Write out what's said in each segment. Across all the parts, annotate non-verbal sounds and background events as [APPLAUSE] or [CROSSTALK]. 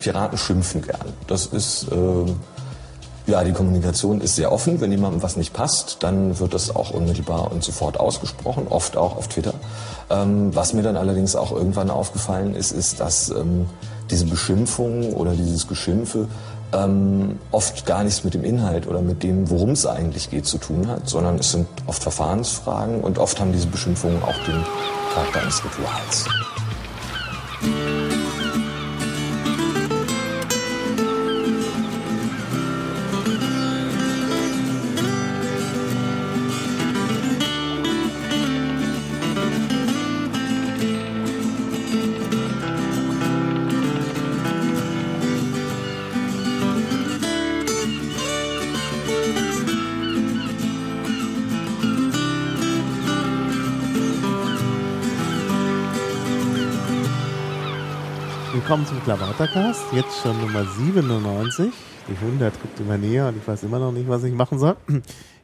Piraten schimpfen gern. Das ist, äh, ja, die Kommunikation ist sehr offen. Wenn jemandem was nicht passt, dann wird das auch unmittelbar und sofort ausgesprochen, oft auch auf Twitter. Ähm, was mir dann allerdings auch irgendwann aufgefallen ist, ist, dass ähm, diese Beschimpfungen oder dieses Geschimpfe ähm, oft gar nichts mit dem Inhalt oder mit dem, worum es eigentlich geht, zu tun hat, sondern es sind oft Verfahrensfragen und oft haben diese Beschimpfungen auch den Charakter eines Rituals. Willkommen zum Klavatercast. Jetzt schon Nummer 97. Die 100 guckt immer näher und ich weiß immer noch nicht, was ich machen soll.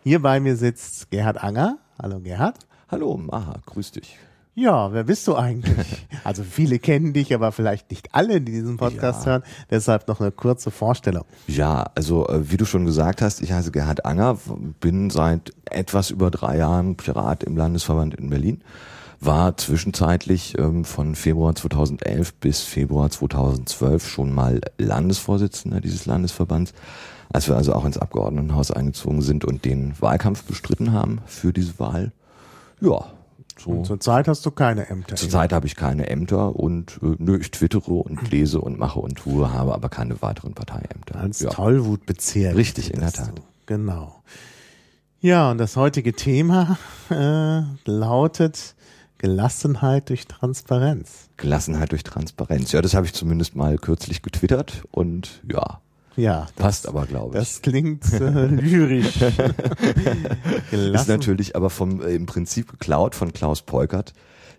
Hier bei mir sitzt Gerhard Anger. Hallo Gerhard. Hallo Maha, grüß dich. Ja, wer bist du eigentlich? [LAUGHS] Also viele kennen dich, aber vielleicht nicht alle, die diesen Podcast ja. hören. Deshalb noch eine kurze Vorstellung. Ja, also äh, wie du schon gesagt hast, ich heiße Gerhard Anger, bin seit etwas über drei Jahren Pirat im Landesverband in Berlin war zwischenzeitlich ähm, von Februar 2011 bis Februar 2012 schon mal Landesvorsitzender dieses Landesverbands. Als wir also auch ins Abgeordnetenhaus eingezogen sind und den Wahlkampf bestritten haben für diese Wahl. Ja, so. Zurzeit hast du keine Ämter. Zurzeit habe ich keine Ämter und äh, nö, ich twittere und [CLEARS THROAT] lese und mache und tue, habe aber keine weiteren Parteiämter. Als ja. Tollwutbezirk. Richtig, in der Tat. Du. Genau. Ja, und das heutige Thema [LAUGHS] äh, lautet Gelassenheit durch Transparenz. Gelassenheit durch Transparenz. Ja, das habe ich zumindest mal kürzlich getwittert und ja. Ja, passt das, aber, glaube ich. Das klingt äh, [LAUGHS] lyrisch. Ist natürlich aber vom äh, im Prinzip geklaut von Klaus Peukert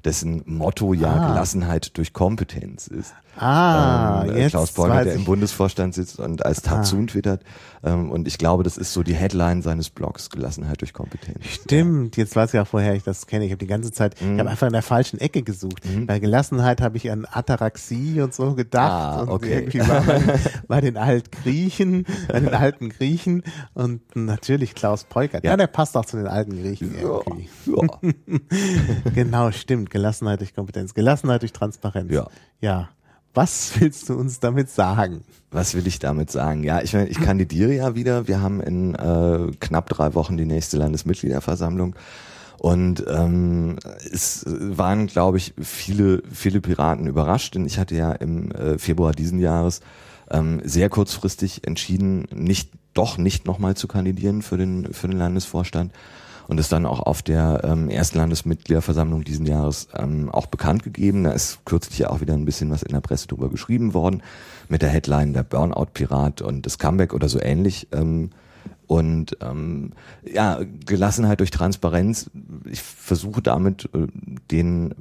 dessen Motto ja ah. Gelassenheit durch Kompetenz ist. Ah, ähm, jetzt Klaus Beuger, der im Bundesvorstand sitzt und als Tatsun ah. twittert. Ähm, und ich glaube, das ist so die Headline seines Blogs, Gelassenheit durch Kompetenz. Stimmt, jetzt weiß ich auch, woher ich das kenne. Ich habe die ganze Zeit, mhm. ich habe einfach in der falschen Ecke gesucht. Mhm. Bei Gelassenheit habe ich an Ataraxie und so gedacht. Ah, okay. [LAUGHS] bei, den Altgriechen, bei den alten Griechen und natürlich Klaus Peukert. Ja. ja, der passt auch zu den alten Griechen ja, irgendwie. Ja. [LAUGHS] genau, stimmt. Gelassenheit durch Kompetenz. Gelassenheit durch Transparenz. Ja. Ja. Was willst du uns damit sagen? Was will ich damit sagen? Ja, ich, ich kandidiere ja wieder. Wir haben in äh, knapp drei Wochen die nächste Landesmitgliederversammlung. Und ähm, es waren, glaube ich, viele, viele Piraten überrascht, denn ich hatte ja im äh, Februar diesen Jahres ähm, sehr kurzfristig entschieden, nicht doch nicht nochmal zu kandidieren für den für den Landesvorstand und ist dann auch auf der ähm, ersten Landesmitgliederversammlung diesen Jahres ähm, auch bekannt gegeben. Da ist kürzlich ja auch wieder ein bisschen was in der Presse drüber geschrieben worden mit der Headline der Burnout-Pirat und das Comeback oder so ähnlich. Ähm, und ähm, ja, Gelassenheit durch Transparenz. Ich versuche damit äh, den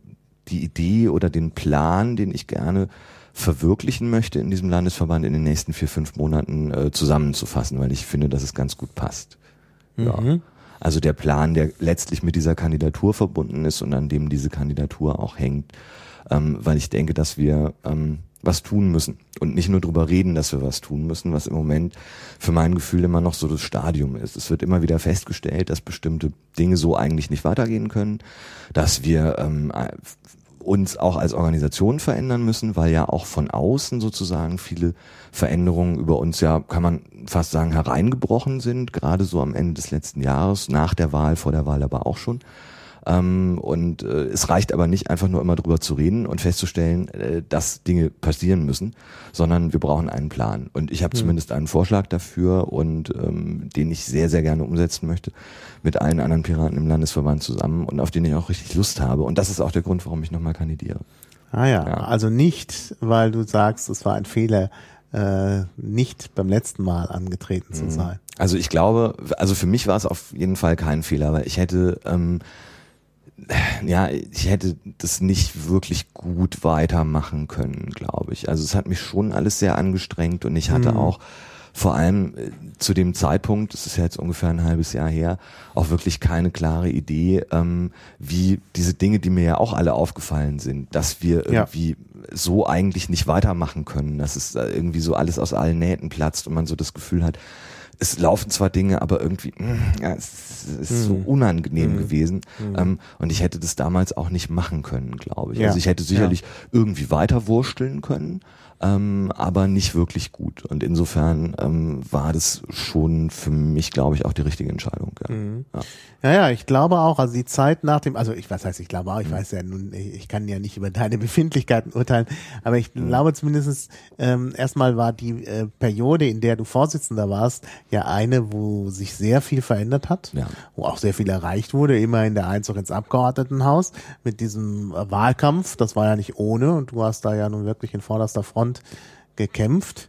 die Idee oder den Plan, den ich gerne verwirklichen möchte in diesem Landesverband in den nächsten vier, fünf Monaten äh, zusammenzufassen, weil ich finde, dass es ganz gut passt. Ja. Also der Plan, der letztlich mit dieser Kandidatur verbunden ist und an dem diese Kandidatur auch hängt, ähm, weil ich denke, dass wir ähm, was tun müssen und nicht nur drüber reden, dass wir was tun müssen, was im Moment für mein Gefühl immer noch so das Stadium ist. Es wird immer wieder festgestellt, dass bestimmte Dinge so eigentlich nicht weitergehen können, dass wir ähm, uns auch als Organisation verändern müssen, weil ja auch von außen sozusagen viele Veränderungen über uns ja, kann man fast sagen, hereingebrochen sind, gerade so am Ende des letzten Jahres, nach der Wahl, vor der Wahl aber auch schon. Ähm, und äh, es reicht aber nicht einfach nur immer drüber zu reden und festzustellen, äh, dass Dinge passieren müssen, sondern wir brauchen einen Plan. Und ich habe mhm. zumindest einen Vorschlag dafür und ähm, den ich sehr, sehr gerne umsetzen möchte mit allen anderen Piraten im Landesverband zusammen und auf den ich auch richtig Lust habe. Und das ist auch der Grund, warum ich nochmal kandidiere. Ah ja, ja, also nicht, weil du sagst, es war ein Fehler, äh, nicht beim letzten Mal angetreten zu mhm. sein. Also ich glaube, also für mich war es auf jeden Fall kein Fehler, weil ich hätte ähm, ja, ich hätte das nicht wirklich gut weitermachen können, glaube ich. Also es hat mich schon alles sehr angestrengt und ich hatte mhm. auch vor allem äh, zu dem Zeitpunkt, das ist ja jetzt ungefähr ein halbes Jahr her, auch wirklich keine klare Idee, ähm, wie diese Dinge, die mir ja auch alle aufgefallen sind, dass wir Ja. irgendwie so eigentlich nicht weitermachen können, dass es da irgendwie so alles aus allen Nähten platzt und man so das Gefühl hat, es laufen zwar Dinge, aber irgendwie, mh, ja, es ist so Mhm. unangenehm Mhm. gewesen. Ähm, und ich hätte das damals auch nicht machen können, glaube ich. Ja. Also ich hätte sicherlich irgendwie weiter wursteln können, ähm, aber nicht wirklich gut. Und insofern ähm, war das schon für mich, glaube ich, auch die richtige Entscheidung. Ja. Mhm. Ja. Ja, ja, ich glaube auch, also die Zeit nach dem, also ich was heißt, ich glaube auch, ich weiß ja nun, ich kann ja nicht über deine [LAUGHS] Befindlichkeiten urteilen, aber ich Mhm. glaube zumindest ähm, erstmal war die äh, Periode, in der du Vorsitzender warst, ja eine, wo sich sehr viel verändert hat, Ja. wo auch sehr viel erreicht wurde, immerhin der Einzug ins Abgeordnetenhaus mit diesem Wahlkampf, das war ja nicht ohne und du hast da ja nun wirklich in vorderster Front gekämpft.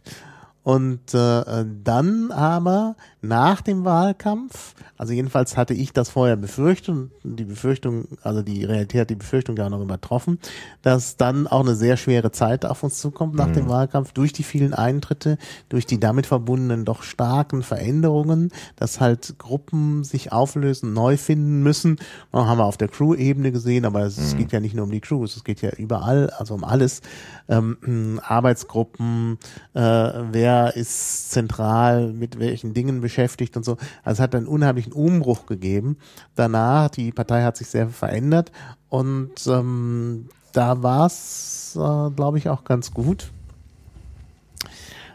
Und äh, dann aber nach dem Wahlkampf, also jedenfalls hatte ich das vorher befürchtet und die Befürchtung, also die Realität hat die Befürchtung ja auch noch übertroffen, dass dann auch eine sehr schwere Zeit auf uns zukommt nach dem Wahlkampf durch die vielen Eintritte, durch die damit verbundenen doch starken Veränderungen, dass halt Gruppen sich auflösen, neu finden müssen. Das haben wir auf der Crew-Ebene gesehen, aber es, es geht ja nicht nur um die Crews, es geht ja überall, also um alles. Ähm, Arbeitsgruppen, äh, wer ist zentral mit welchen Dingen beschäftigt und so. Also es hat einen unheimlichen Umbruch gegeben. Danach, die Partei hat sich sehr verändert und ähm, da war es, äh, glaube ich, auch ganz gut.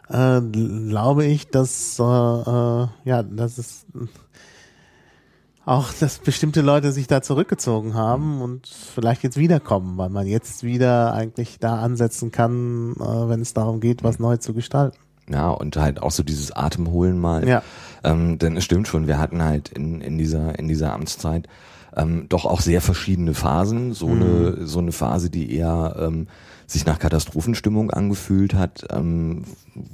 Äh, glaube ich, dass äh, äh, ja, dass es auch, dass bestimmte Leute sich da zurückgezogen haben und vielleicht jetzt wiederkommen, weil man jetzt wieder eigentlich da ansetzen kann, äh, wenn es darum geht, was neu zu gestalten. Ja, und halt auch so dieses Atemholen mal. Ja. Ähm, denn es stimmt schon, wir hatten halt in, in dieser, in dieser Amtszeit ähm, doch auch sehr verschiedene Phasen. So eine, so eine Phase, die eher ähm, sich nach Katastrophenstimmung angefühlt hat, ähm,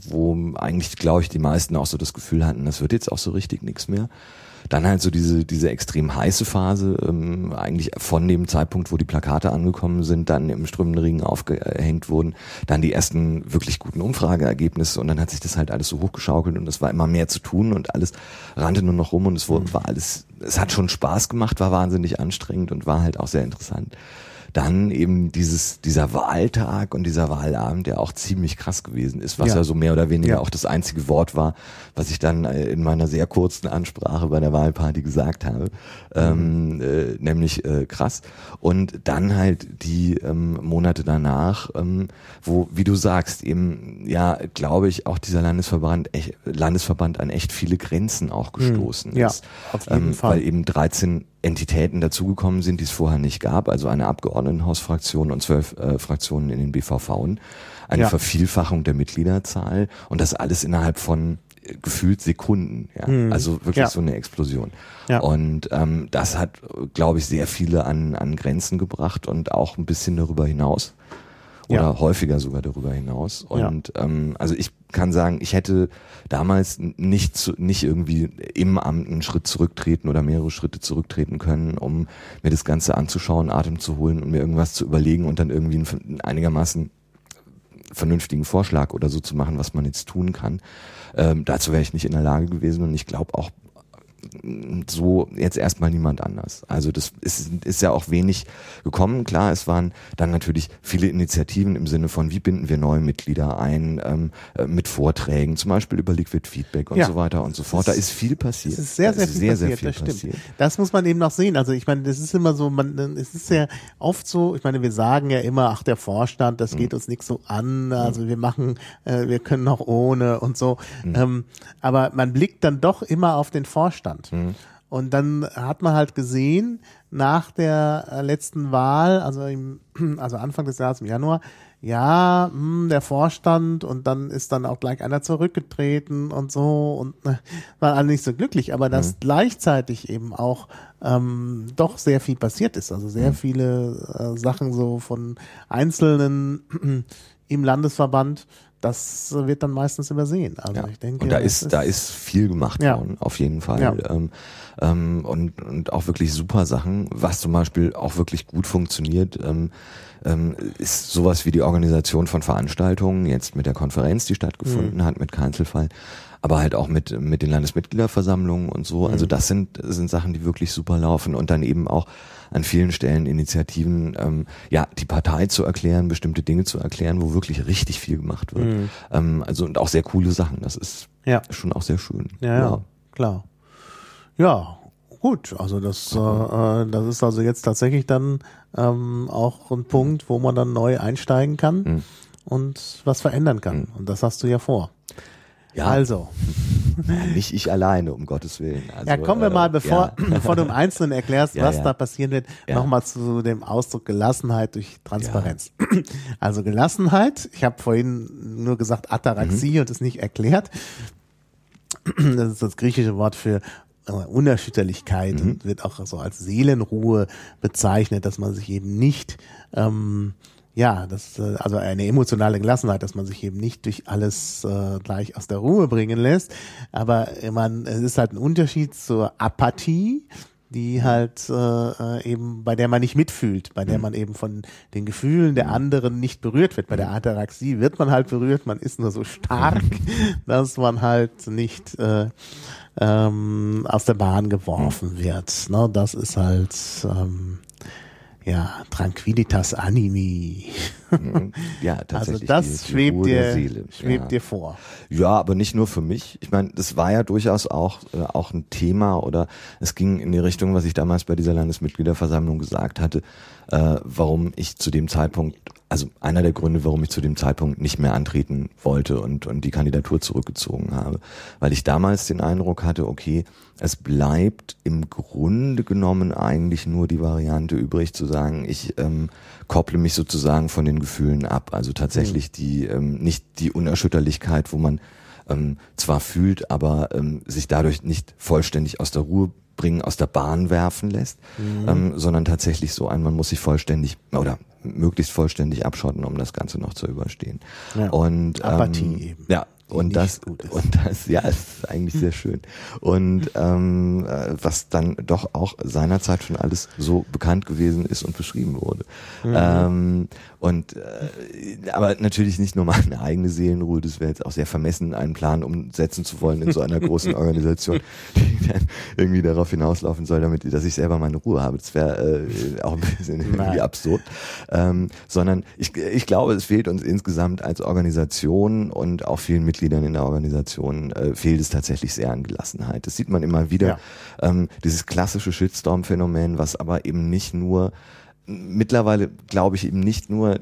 wo eigentlich, glaube ich, die meisten auch so das Gefühl hatten, das wird jetzt auch so richtig nichts mehr. Dann halt so diese, diese extrem heiße Phase, ähm, eigentlich von dem Zeitpunkt, wo die Plakate angekommen sind, dann im strömenden Regen aufgehängt wurden, dann die ersten wirklich guten Umfrageergebnisse und dann hat sich das halt alles so hochgeschaukelt und es war immer mehr zu tun und alles rannte nur noch rum und es wurde, war alles, es hat schon Spaß gemacht, war wahnsinnig anstrengend und war halt auch sehr interessant. Dann eben dieses, dieser Wahltag und dieser Wahlabend, der auch ziemlich krass gewesen ist, was ja, Ja. so mehr oder weniger Ja. auch das einzige Wort war, was ich dann äh, in meiner sehr kurzen Ansprache bei der Wahlparty gesagt habe, ähm, äh, nämlich äh, krass. Und dann halt die ähm, Monate danach, ähm, wo, wie du sagst, eben, ja, glaube ich, auch dieser Landesverband, echt, Landesverband an echt viele Grenzen auch gestoßen Hm. Ja, ist. auf jeden ähm, Fall. Weil eben 13 Entitäten dazugekommen sind, die es vorher nicht gab, also eine Abgeordnetenhausfraktion und zwölf äh, Fraktionen in den BVV. Eine Ja. Vervielfachung der Mitgliederzahl und das alles innerhalb von äh, gefühlt Sekunden. Ja? Mhm. Also wirklich Ja. so eine Explosion. Ja. Und ähm, das hat, glaube ich, sehr viele an, an Grenzen gebracht und auch ein bisschen darüber hinaus. Oder Ja. häufiger sogar darüber hinaus. Und ähm, also ich kann sagen, ich hätte damals nicht, zu, nicht irgendwie im Amt einen Schritt zurücktreten oder mehrere Schritte zurücktreten können, um mir das Ganze anzuschauen, Atem zu holen und mir irgendwas zu überlegen und dann irgendwie einen einigermaßen vernünftigen Vorschlag oder so zu machen, was man jetzt tun kann. Ähm, dazu wäre ich nicht in der Lage gewesen und ich glaube auch so jetzt erstmal niemand anders. Also das ist, ist ja auch wenig gekommen. Klar, es waren dann natürlich viele Initiativen im Sinne von, wie binden wir neue Mitglieder ein, ähm, äh, mit Vorträgen, zum Beispiel über Liquid Feedback und Ja. so weiter und so fort. Da ist viel passiert. Es ist sehr, sehr ist viel sehr, passiert, sehr viel das stimmt. passiert. Das muss man eben noch sehen. Also ich meine, das ist immer so, man, es ist ja oft so, ich meine, wir sagen ja immer, ach, der Vorstand, Mhm. das geht uns nichts so an, also wir machen, äh, wir können noch ohne und so. Mhm. Ähm, aber man blickt dann doch immer auf den Vorstand. Mhm. Und dann hat man halt gesehen, nach der äh, letzten Wahl, also im, [CLEARS THROAT] also Anfang des Jahres im Januar, ja, hm, der Vorstand und dann ist dann auch gleich einer zurückgetreten und so und äh, waren alle nicht so glücklich, aber dass gleichzeitig eben auch ähm, doch sehr viel passiert ist, also sehr viele äh, Sachen so von Einzelnen [CLEARS THROAT] im Landesverband, das wird dann meistens übersehen. Also Ja. ich denke, und da das ist, da ist viel gemacht Ja. worden, auf jeden Fall. Ja. Ähm, ähm, und, und auch wirklich super Sachen, was zum Beispiel auch wirklich gut funktioniert, ähm, ähm, ist sowas wie die Organisation von Veranstaltungen, jetzt mit der Konferenz, die stattgefunden hat, mit Kanzelfall. aber halt auch mit, mit den Landesmitgliederversammlungen und so. Also das sind, sind Sachen, die wirklich super laufen und dann eben auch an vielen Stellen Initiativen, ähm, ja, die Partei zu erklären, bestimmte Dinge zu erklären, wo wirklich richtig viel gemacht wird. Mhm. Ähm, also und auch sehr coole Sachen. Das ist ja. schon auch sehr schön. Ja, ja, ja. klar. Ja, gut. Also das, äh, äh, das ist also jetzt tatsächlich dann ähm, auch ein Punkt, wo man dann neu einsteigen kann mhm. und was verändern kann. Mhm. Und das hast du ja vor. Ja. Also. Nicht ich alleine, um Gottes Willen. Also, ja, kommen wir mal, äh, bevor, ja. [LAUGHS] bevor du im Einzelnen erklärst, ja, was ja. da passieren wird, ja. nochmal zu dem Ausdruck Gelassenheit durch Transparenz. [CLEARS THROAT] Also Gelassenheit, ich habe vorhin nur gesagt Ataraxie mhm. und es nicht erklärt. [CLEARS THROAT] Das ist das griechische Wort für äh, Unerschütterlichkeit mhm. und wird auch so als Seelenruhe bezeichnet, dass man sich eben nicht ähm, ja, das äh, also eine emotionale Gelassenheit, dass man sich eben nicht durch alles äh, gleich aus der Ruhe bringen lässt. Aber man, es ist halt ein Unterschied zur Apathie, die halt äh, eben, bei der man nicht mitfühlt, bei der mhm. man eben von den Gefühlen der anderen nicht berührt wird. Bei der Ataraxie wird man halt berührt, man ist nur so stark, [LAUGHS] dass man halt nicht äh, ähm, aus der Bahn geworfen wird. Ne? Das ist halt ähm, ja, Tranquilitas Animi. Ja, tatsächlich. Also das schwebt, dir, Seele. schwebt ja. dir vor. Ja, aber nicht nur für mich. Ich meine, das war ja durchaus auch, äh, auch ein Thema oder es ging in die Richtung, was ich damals bei dieser Landesmitgliederversammlung gesagt hatte, äh, warum ich zu dem Zeitpunkt also einer der Gründe, warum ich zu dem Zeitpunkt nicht mehr antreten wollte und, und die Kandidatur zurückgezogen habe. Weil ich damals den Eindruck hatte, okay, es bleibt im Grunde genommen eigentlich nur die Variante übrig zu sagen, ich ähm, kopple mich sozusagen von den Gefühlen ab. Also tatsächlich mhm. die, ähm, nicht die Unerschütterlichkeit, wo man ähm, zwar fühlt, aber ähm, sich dadurch nicht vollständig aus der Ruhe bringen, aus der Bahn werfen lässt, mhm. ähm, sondern tatsächlich so ein, man muss sich vollständig oder möglichst vollständig abschotten, um das Ganze noch zu überstehen. Ja. Und Apathie ähm, eben. Ja, und das, und das, ja, ist eigentlich sehr [LAUGHS] schön. Und ähm, äh, was dann doch auch seinerzeit schon alles so bekannt gewesen ist und beschrieben wurde. Mhm. Ähm, und äh, aber natürlich nicht nur meine eigene Seelenruhe, das wäre jetzt auch sehr vermessen, einen Plan umsetzen zu wollen in so einer großen [LAUGHS] Organisation, die dann irgendwie darauf hinauslaufen soll, damit, dass ich selber meine Ruhe habe. Das wäre äh, auch ein bisschen irgendwie absurd. Ähm, sondern ich, ich glaube, es fehlt uns insgesamt als Organisation und auch vielen Mitgliedern in der Organisation äh, fehlt es tatsächlich sehr an Gelassenheit. Das sieht man immer wieder. Ja. Ähm, dieses klassische Shitstorm-Phänomen, was aber eben nicht nur mittlerweile, glaube ich, eben nicht nur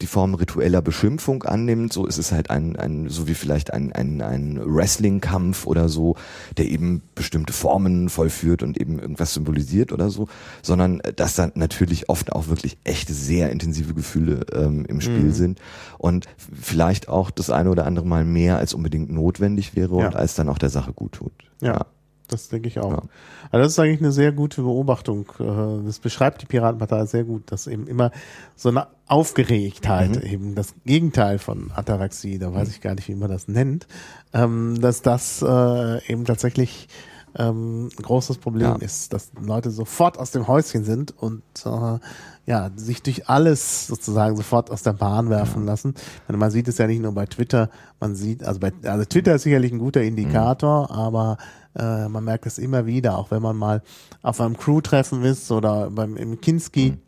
die Form ritueller Beschimpfung annimmt, so ist es halt ein, ein so wie vielleicht ein, ein, ein Wrestling-Kampf oder so, der eben bestimmte Formen vollführt und eben irgendwas symbolisiert oder so, sondern dass dann natürlich oft auch wirklich echte, sehr intensive Gefühle ähm, im Spiel mhm. sind und vielleicht auch das eine oder andere Mal mehr als unbedingt notwendig wäre ja. und als dann auch der Sache gut tut. ja. ja. Das denke ich auch. Ja. Also das ist eigentlich eine sehr gute Beobachtung. Äh, das beschreibt die Piratenpartei sehr gut, dass eben immer so eine Aufgeregtheit, mhm. eben das Gegenteil von Ataraxie, da weiß mhm. ich gar nicht, wie man das nennt, ähm, dass das äh, eben tatsächlich ähm, ein großes Problem ja. ist, dass Leute sofort aus dem Häuschen sind und äh, ja, sich durch alles sozusagen sofort aus der Bahn werfen ja. lassen. Man sieht es ja nicht nur bei Twitter, man sieht, also bei, also Twitter ist sicherlich ein guter Indikator, mhm. aber äh, man merkt es immer wieder, auch wenn man mal auf einem Crew-Treffen ist oder beim im Kinski. Mhm.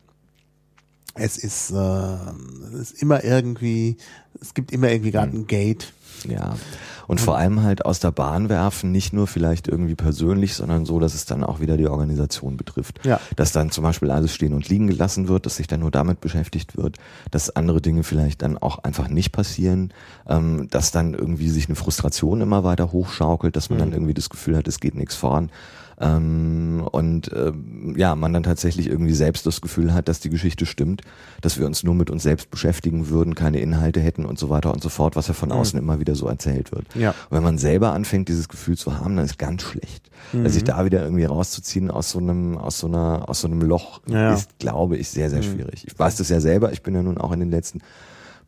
Es ist, äh, es ist immer irgendwie, es gibt immer irgendwie gerade mhm. ein Gate. Ja. Und vor allem halt aus der Bahn werfen, nicht nur vielleicht irgendwie persönlich, sondern so, dass es dann auch wieder die Organisation betrifft. Ja. Dass dann zum Beispiel alles stehen und liegen gelassen wird, dass sich dann nur damit beschäftigt wird, dass andere Dinge vielleicht dann auch einfach nicht passieren, ähm, dass dann irgendwie sich eine Frustration immer weiter hochschaukelt, dass man mhm. dann irgendwie das Gefühl hat, es geht nichts voran. Ähm, und äh, ja, man dann tatsächlich irgendwie selbst das Gefühl hat, dass die Geschichte stimmt, dass wir uns nur mit uns selbst beschäftigen würden, keine Inhalte hätten und so weiter und so fort, was ja von mhm. außen immer wieder so erzählt wird. Ja. Und wenn man selber anfängt, dieses Gefühl zu haben, dann ist ganz schlecht. Mhm. Also sich da wieder irgendwie rauszuziehen aus so einem, aus so einer, aus so einem Loch, ja. ist, glaube ich, sehr, sehr mhm. schwierig. Ich weiß das ja selber, ich bin ja nun auch in den letzten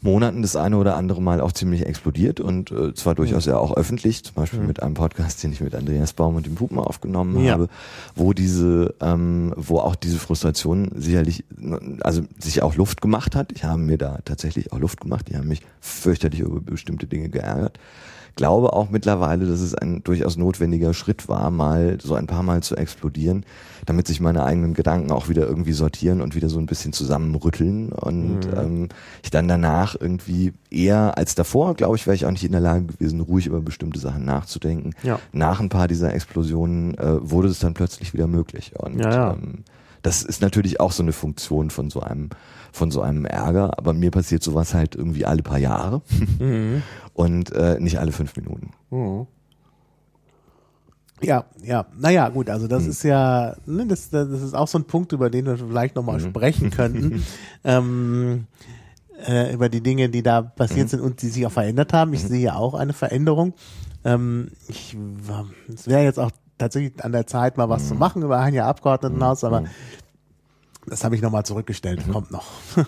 Monaten das eine oder andere Mal auch ziemlich explodiert und äh, zwar durchaus ja auch öffentlich, zum Beispiel mhm. mit einem Podcast, den ich mit Andreas Baum und dem Pupen aufgenommen ja. habe, wo diese, ähm, wo auch diese Frustration sicherlich, also sich auch Luft gemacht hat. Ich habe mir da tatsächlich auch Luft gemacht. Die haben mich fürchterlich über bestimmte Dinge geärgert. Glaube auch mittlerweile, dass es ein durchaus notwendiger Schritt war, mal so ein paar Mal zu explodieren, damit sich meine eigenen Gedanken auch wieder irgendwie sortieren und wieder so ein bisschen zusammenrütteln und mhm. ähm, ich dann danach irgendwie eher als davor, glaube ich, wäre ich auch nicht in der Lage gewesen, ruhig über bestimmte Sachen nachzudenken. Ja. Nach ein paar dieser Explosionen äh, wurde es dann plötzlich wieder möglich und ja, ja. Ähm, das ist natürlich auch so eine Funktion von so einem von so einem Ärger, aber mir passiert sowas halt irgendwie alle paar Jahre mhm. [LAUGHS] und äh, nicht alle fünf Minuten. Mhm. Ja, ja, naja, gut, also das mhm. ist ja, ne, das, das ist auch so ein Punkt, über den wir vielleicht nochmal mhm. sprechen könnten. [LAUGHS] ähm, äh, über die Dinge, die da passiert mhm. sind und die sich auch verändert haben. Ich mhm. sehe auch eine Veränderung. Ähm, ich, es wäre jetzt auch tatsächlich an der Zeit, mal was zu mhm. machen über ein Jahr Abgeordnetenhaus, aber das habe ich nochmal zurückgestellt, mhm. kommt noch. [LAUGHS]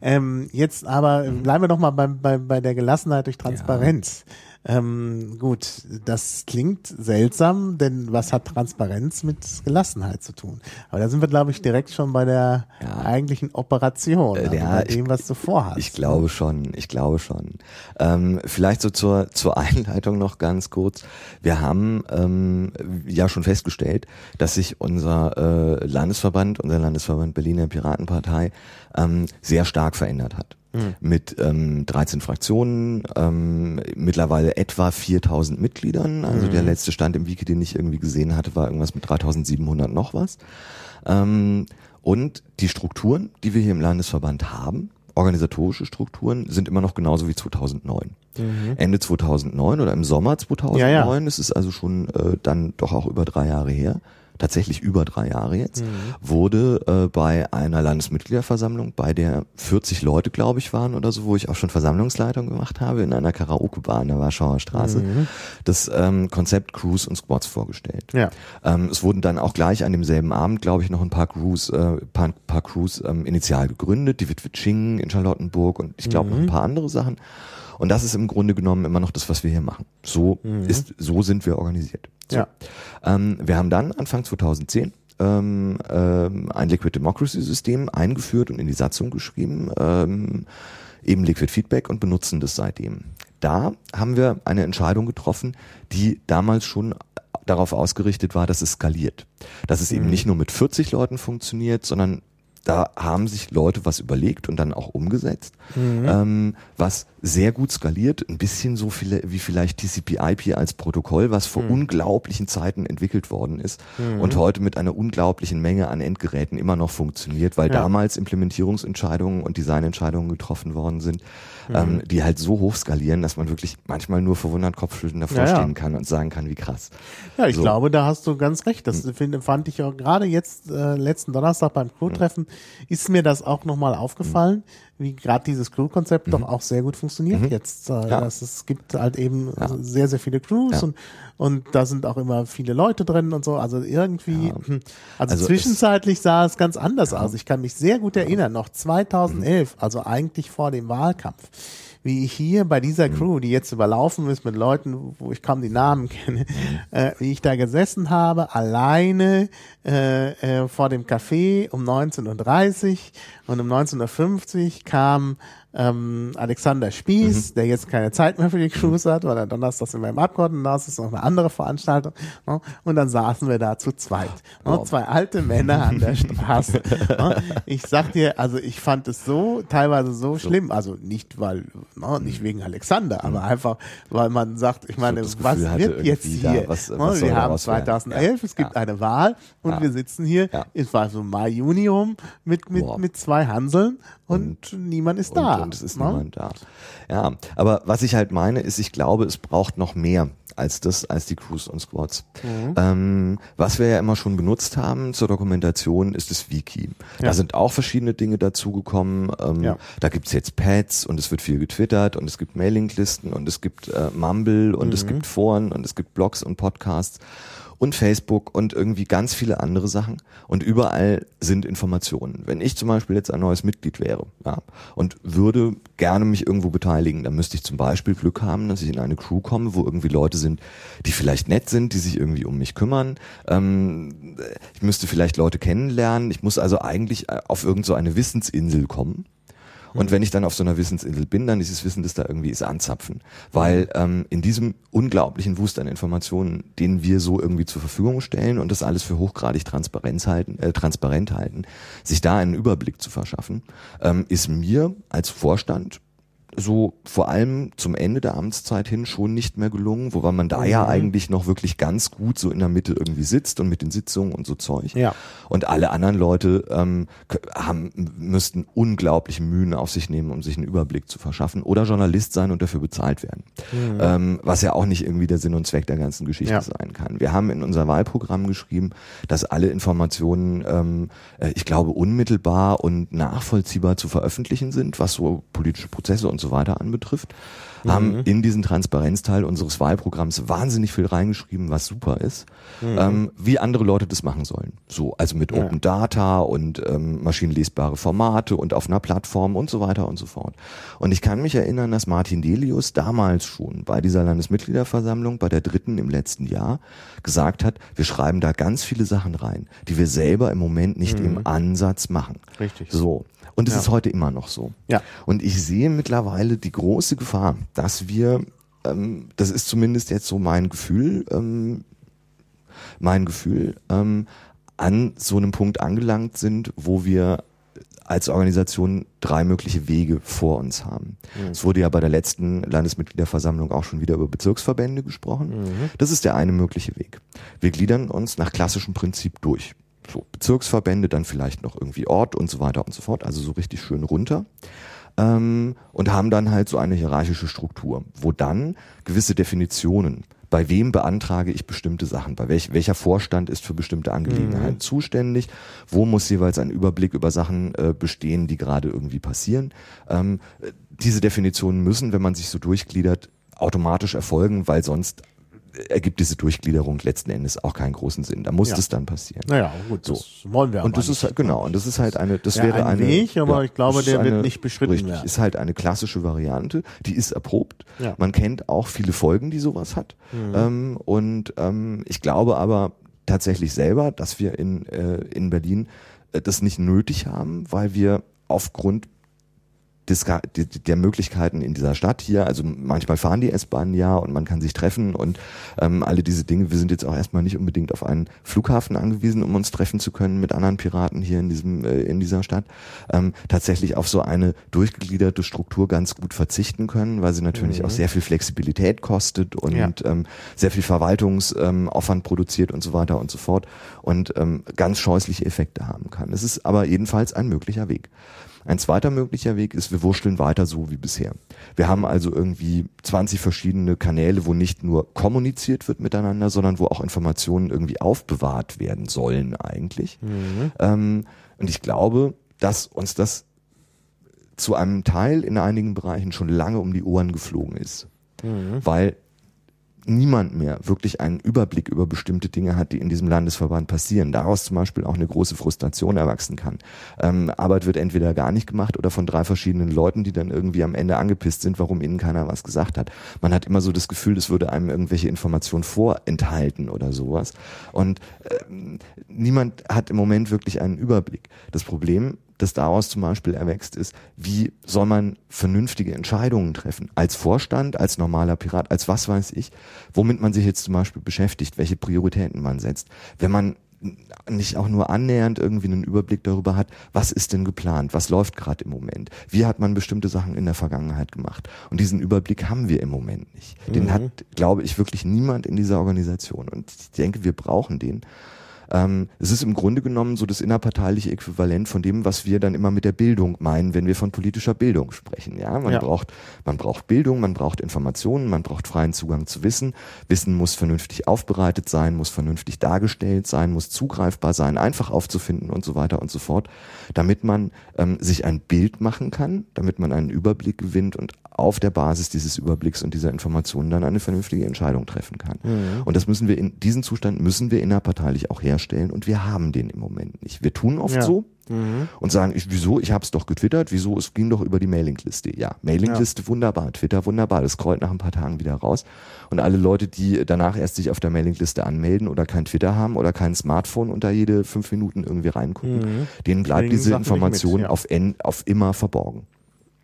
ähm, jetzt aber bleiben wir nochmal bei, bei, bei der Gelassenheit durch Transparenz. Ja. Ähm, gut, das klingt seltsam, denn was hat Transparenz mit Gelassenheit zu tun? Aber da sind wir, glaube ich, direkt schon bei der ja. eigentlichen Operation, äh, also ja, bei dem, was du vorhast. Ich glaube schon, ich glaube schon. Ähm, vielleicht so zur, zur [LAUGHS] Einleitung noch ganz kurz. Wir haben ähm, ja schon festgestellt, dass sich unser äh, Landesverband, unser Landesverband Berliner Piratenpartei, ähm, sehr stark verändert hat mhm. mit ähm, 13 Fraktionen, ähm, mittlerweile etwa 4000 Mitgliedern. Also mhm. der letzte Stand im Wiki, den ich irgendwie gesehen hatte, war irgendwas mit 3700 noch was. Ähm, und die Strukturen, die wir hier im Landesverband haben, organisatorische Strukturen, sind immer noch genauso wie 2009. Mhm. Ende 2009 oder im Sommer 2009, ja, ja. es ist also schon äh, dann doch auch über drei Jahre her, tatsächlich über drei Jahre jetzt, mhm. wurde äh, bei einer Landesmitgliederversammlung, bei der 40 Leute, glaube ich, waren oder so, wo ich auch schon Versammlungsleitung gemacht habe, in einer Karaoke-Bar in der Warschauer Straße, mhm. das ähm, Konzept Crews und Squads vorgestellt. Ja. Ähm, es wurden dann auch gleich an demselben Abend, glaube ich, noch ein paar Crews, äh, paar, paar Crews ähm, initial gegründet, die Witwe Ching in Charlottenburg und ich glaube mhm. noch ein mhm. paar andere Sachen. Und das ist im Grunde genommen immer noch das, was wir hier machen. So mhm. ist, so sind wir organisiert. So. Ja. Ähm, wir haben dann Anfang 2010 ähm, ähm, ein Liquid Democracy System eingeführt und in die Satzung geschrieben, ähm, eben Liquid Feedback und benutzen das seitdem. Da haben wir eine Entscheidung getroffen, die damals schon darauf ausgerichtet war, dass es skaliert. Dass es mhm. eben nicht nur mit 40 Leuten funktioniert, sondern da haben sich Leute was überlegt und dann auch umgesetzt, mhm. ähm, was sehr gut skaliert, ein bisschen so viele wie vielleicht TCP/IP als Protokoll, was vor mhm. unglaublichen Zeiten entwickelt worden ist mhm. und heute mit einer unglaublichen Menge an Endgeräten immer noch funktioniert, weil ja. damals Implementierungsentscheidungen und Designentscheidungen getroffen worden sind, mhm. ähm, die halt so hoch skalieren, dass man wirklich manchmal nur verwundert Kopfschütteln davor ja, ja. stehen kann und sagen kann, wie krass. Ja, ich so. glaube, da hast du ganz recht. Das mhm. find, fand ich auch gerade jetzt äh, letzten Donnerstag beim Crew-Treffen ist mir das auch nochmal aufgefallen, wie gerade dieses Crew-Konzept mhm. doch auch sehr gut funktioniert mhm. jetzt. Äh, ja. dass es gibt halt eben ja. sehr, sehr viele Crews ja. und, und da sind auch immer viele Leute drin und so. Also irgendwie, hm, also, also, zwischenzeitlich sah es ganz anders aus. Ich kann mich sehr gut erinnern, noch 2011, mhm. also eigentlich vor dem Wahlkampf wie ich hier bei dieser mhm. Crew, die jetzt überlaufen ist mit Leuten, wo ich kaum die Namen kenne, mhm. äh, wie ich da gesessen habe, alleine äh, äh, vor dem Café um 19.30 Uhr und um 19.50 Uhr kam ähm, Alexander Spieß, mhm. der jetzt keine Zeit mehr für die Cruise hat, weil er donnerstags in meinem Abgeordnetenhaus ist, noch eine andere Veranstaltung. Ne? Und dann saßen wir da zu zweit. Ne? Zwei alte Männer an der [LAUGHS] Straße. Ne? Ich sag dir, also ich fand es so, teilweise so, so. schlimm. Also nicht, weil, ne? nicht wegen Alexander, aber mhm. einfach, weil man sagt, ich meine, so was wird jetzt hier? Was, ne? was wir haben 2011, ja. es gibt ja. eine Wahl und ja. wir sitzen hier, es war so Mai, Junium mit, mit, mit zwei Hanseln und, und niemand ist da. Und, es ist? Ne? niemand da. Ja, aber was ich halt meine, ist, ich glaube, es braucht noch mehr als das, als die Crews und Squads. Mhm. Ähm, was wir ja immer schon benutzt haben zur Dokumentation, ist das Wiki. Ja. Da sind auch verschiedene Dinge dazugekommen. Ähm, ja. Da gibt's jetzt Pads und es wird viel getwittert und es gibt Mailinglisten und es gibt äh, Mumble und mhm. es gibt Foren und es gibt Blogs und Podcasts und Facebook und irgendwie ganz viele andere Sachen. Und überall sind Informationen. Wenn ich zum Beispiel jetzt ein neues Mitglied wäre ja, und würde gerne mich irgendwo beteiligen, dann müsste ich zum Beispiel Glück haben, dass ich in eine Crew komme, wo irgendwie Leute sind, die vielleicht nett sind, die sich irgendwie um mich kümmern. Ähm, ich müsste vielleicht Leute kennenlernen. Ich muss also eigentlich auf irgendeine so Wissensinsel kommen Und wenn ich dann auf so einer Wissensinsel bin, dann dieses Wissen, das da irgendwie ist, anzapfen. Weil ähm, in diesem unglaublichen Wust an Informationen, den wir so irgendwie zur Verfügung stellen und das alles für hochgradig Transparenz halten, äh, transparent halten, sich da einen Überblick zu verschaffen, ähm, ist mir als Vorstand so vor allem zum Ende der Amtszeit hin schon nicht mehr gelungen, wobei man da mhm. ja eigentlich noch wirklich ganz gut so in der Mitte irgendwie sitzt und mit den Sitzungen und so Zeug. Ja. Und alle anderen Leute ähm, haben, müssten unglaubliche Mühen auf sich nehmen, um sich einen Überblick zu verschaffen oder Journalist sein und dafür bezahlt werden. Mhm. Ähm, was ja auch nicht irgendwie der Sinn und Zweck der ganzen Geschichte ja. sein kann. Wir haben in unser Wahlprogramm geschrieben, dass alle Informationen, ähm, äh, ich glaube, unmittelbar und nachvollziehbar zu veröffentlichen sind, was so politische Prozesse und so weiter anbetrifft, mhm. haben in diesen Transparenzteil unseres Wahlprogramms wahnsinnig viel reingeschrieben, was super ist, mhm. ähm, wie andere Leute das machen sollen. So, also mit ja. Open Data und ähm, maschinenlesbare Formate und auf einer Plattform und so weiter und so fort. Und ich kann mich erinnern, dass Martin Delius damals schon bei dieser Landesmitgliederversammlung, bei der dritten im letzten Jahr, gesagt hat, wir schreiben da ganz viele Sachen rein, die wir selber im Moment nicht mhm. im Ansatz machen. Richtig. So. Und es ja. ist heute immer noch so. Ja. Und ich sehe mittlerweile die große Gefahr, dass wir, ähm, das ist zumindest jetzt so mein Gefühl, ähm, mein Gefühl, ähm, an so einem Punkt angelangt sind, wo wir als Organisation drei mögliche Wege vor uns haben. Mhm. Es wurde ja bei der letzten Landesmitgliederversammlung auch schon wieder über Bezirksverbände gesprochen. Mhm. Das ist der eine mögliche Weg. Wir gliedern uns nach klassischem Prinzip durch so Bezirksverbände, dann vielleicht noch irgendwie Ort und so weiter und so fort, also so richtig schön runter. Ähm, und haben dann halt so eine hierarchische Struktur, wo dann gewisse Definitionen, bei wem beantrage ich bestimmte Sachen, bei welch, welcher Vorstand ist für bestimmte Angelegenheiten mhm. zuständig, wo muss jeweils ein Überblick über Sachen äh, bestehen, die gerade irgendwie passieren. Ähm, diese Definitionen müssen, wenn man sich so durchgliedert, automatisch erfolgen, weil sonst ergibt diese Durchgliederung letzten Endes auch keinen großen Sinn. Da muss ja. das dann passieren. Naja, gut, so. das wollen wir Und das ist halt, genau, und das ist halt eine, das ja, wäre ein eine. Weg, aber ja, ich glaube, der eine, wird nicht beschritten richtig, werden. Ist halt eine klassische Variante, die ist erprobt. Ja. Man kennt auch viele Folgen, die sowas hat. Mhm. Ähm, und ähm, ich glaube aber tatsächlich selber, dass wir in, äh, in Berlin äh, das nicht nötig haben, weil wir aufgrund des, der Möglichkeiten in dieser Stadt hier. Also manchmal fahren die S-Bahnen ja und man kann sich treffen und ähm, alle diese Dinge. Wir sind jetzt auch erstmal nicht unbedingt auf einen Flughafen angewiesen, um uns treffen zu können mit anderen Piraten hier in diesem äh, in dieser Stadt. Ähm, tatsächlich auf so eine durchgegliederte Struktur ganz gut verzichten können, weil sie natürlich mhm. auch sehr viel Flexibilität kostet und ja. ähm, sehr viel Verwaltungsaufwand ähm, produziert und so weiter und so fort und ähm, ganz scheußliche Effekte haben kann. Es ist aber jedenfalls ein möglicher Weg. Ein zweiter möglicher Weg ist, wir wurschteln weiter so wie bisher. Wir haben also irgendwie 20 verschiedene Kanäle, wo nicht nur kommuniziert wird miteinander, sondern wo auch Informationen irgendwie aufbewahrt werden sollen eigentlich. Mhm. Ähm, und ich glaube, dass uns das zu einem Teil in einigen Bereichen schon lange um die Ohren geflogen ist. Mhm. Weil niemand mehr wirklich einen Überblick über bestimmte Dinge hat, die in diesem Landesverband passieren. Daraus zum Beispiel auch eine große Frustration erwachsen kann. Ähm, Arbeit wird entweder gar nicht gemacht oder von drei verschiedenen Leuten, die dann irgendwie am Ende angepisst sind, warum ihnen keiner was gesagt hat. Man hat immer so das Gefühl, es würde einem irgendwelche Informationen vorenthalten oder sowas. Und ähm, niemand hat im Moment wirklich einen Überblick. Das Problem das daraus zum Beispiel erwächst, ist, wie soll man vernünftige Entscheidungen treffen? Als Vorstand, als normaler Pirat, als was weiß ich, womit man sich jetzt zum Beispiel beschäftigt, welche Prioritäten man setzt. Wenn man nicht auch nur annähernd irgendwie einen Überblick darüber hat, was ist denn geplant, was läuft gerade im Moment, wie hat man bestimmte Sachen in der Vergangenheit gemacht. Und diesen Überblick haben wir im Moment nicht. Den mhm. hat, glaube ich, wirklich niemand in dieser Organisation. Und ich denke, wir brauchen den. Ähm, es ist im Grunde genommen so das innerparteiliche Äquivalent von dem, was wir dann immer mit der Bildung meinen, wenn wir von politischer Bildung sprechen. Ja, man ja. braucht, man braucht Bildung, man braucht Informationen, man braucht freien Zugang zu Wissen. Wissen muss vernünftig aufbereitet sein, muss vernünftig dargestellt sein, muss zugreifbar sein, einfach aufzufinden und so weiter und so fort, damit man ähm, sich ein Bild machen kann, damit man einen Überblick gewinnt und auf der Basis dieses Überblicks und dieser Informationen dann eine vernünftige Entscheidung treffen kann. Mhm. Und das müssen wir in diesen Zustand müssen wir innerparteilich auch herstellen und wir haben den im Moment nicht. Wir tun oft ja. so mhm. und sagen, ich, wieso, ich habe es doch getwittert, wieso, es ging doch über die Mailingliste. Ja, Mailingliste ja. wunderbar, Twitter wunderbar, das scrollt nach ein paar Tagen wieder raus und alle Leute, die danach erst sich auf der Mailingliste anmelden oder kein Twitter haben oder kein Smartphone und da jede fünf Minuten irgendwie reingucken, mhm. denen bleibt diese Information mit, ja. auf, auf immer verborgen.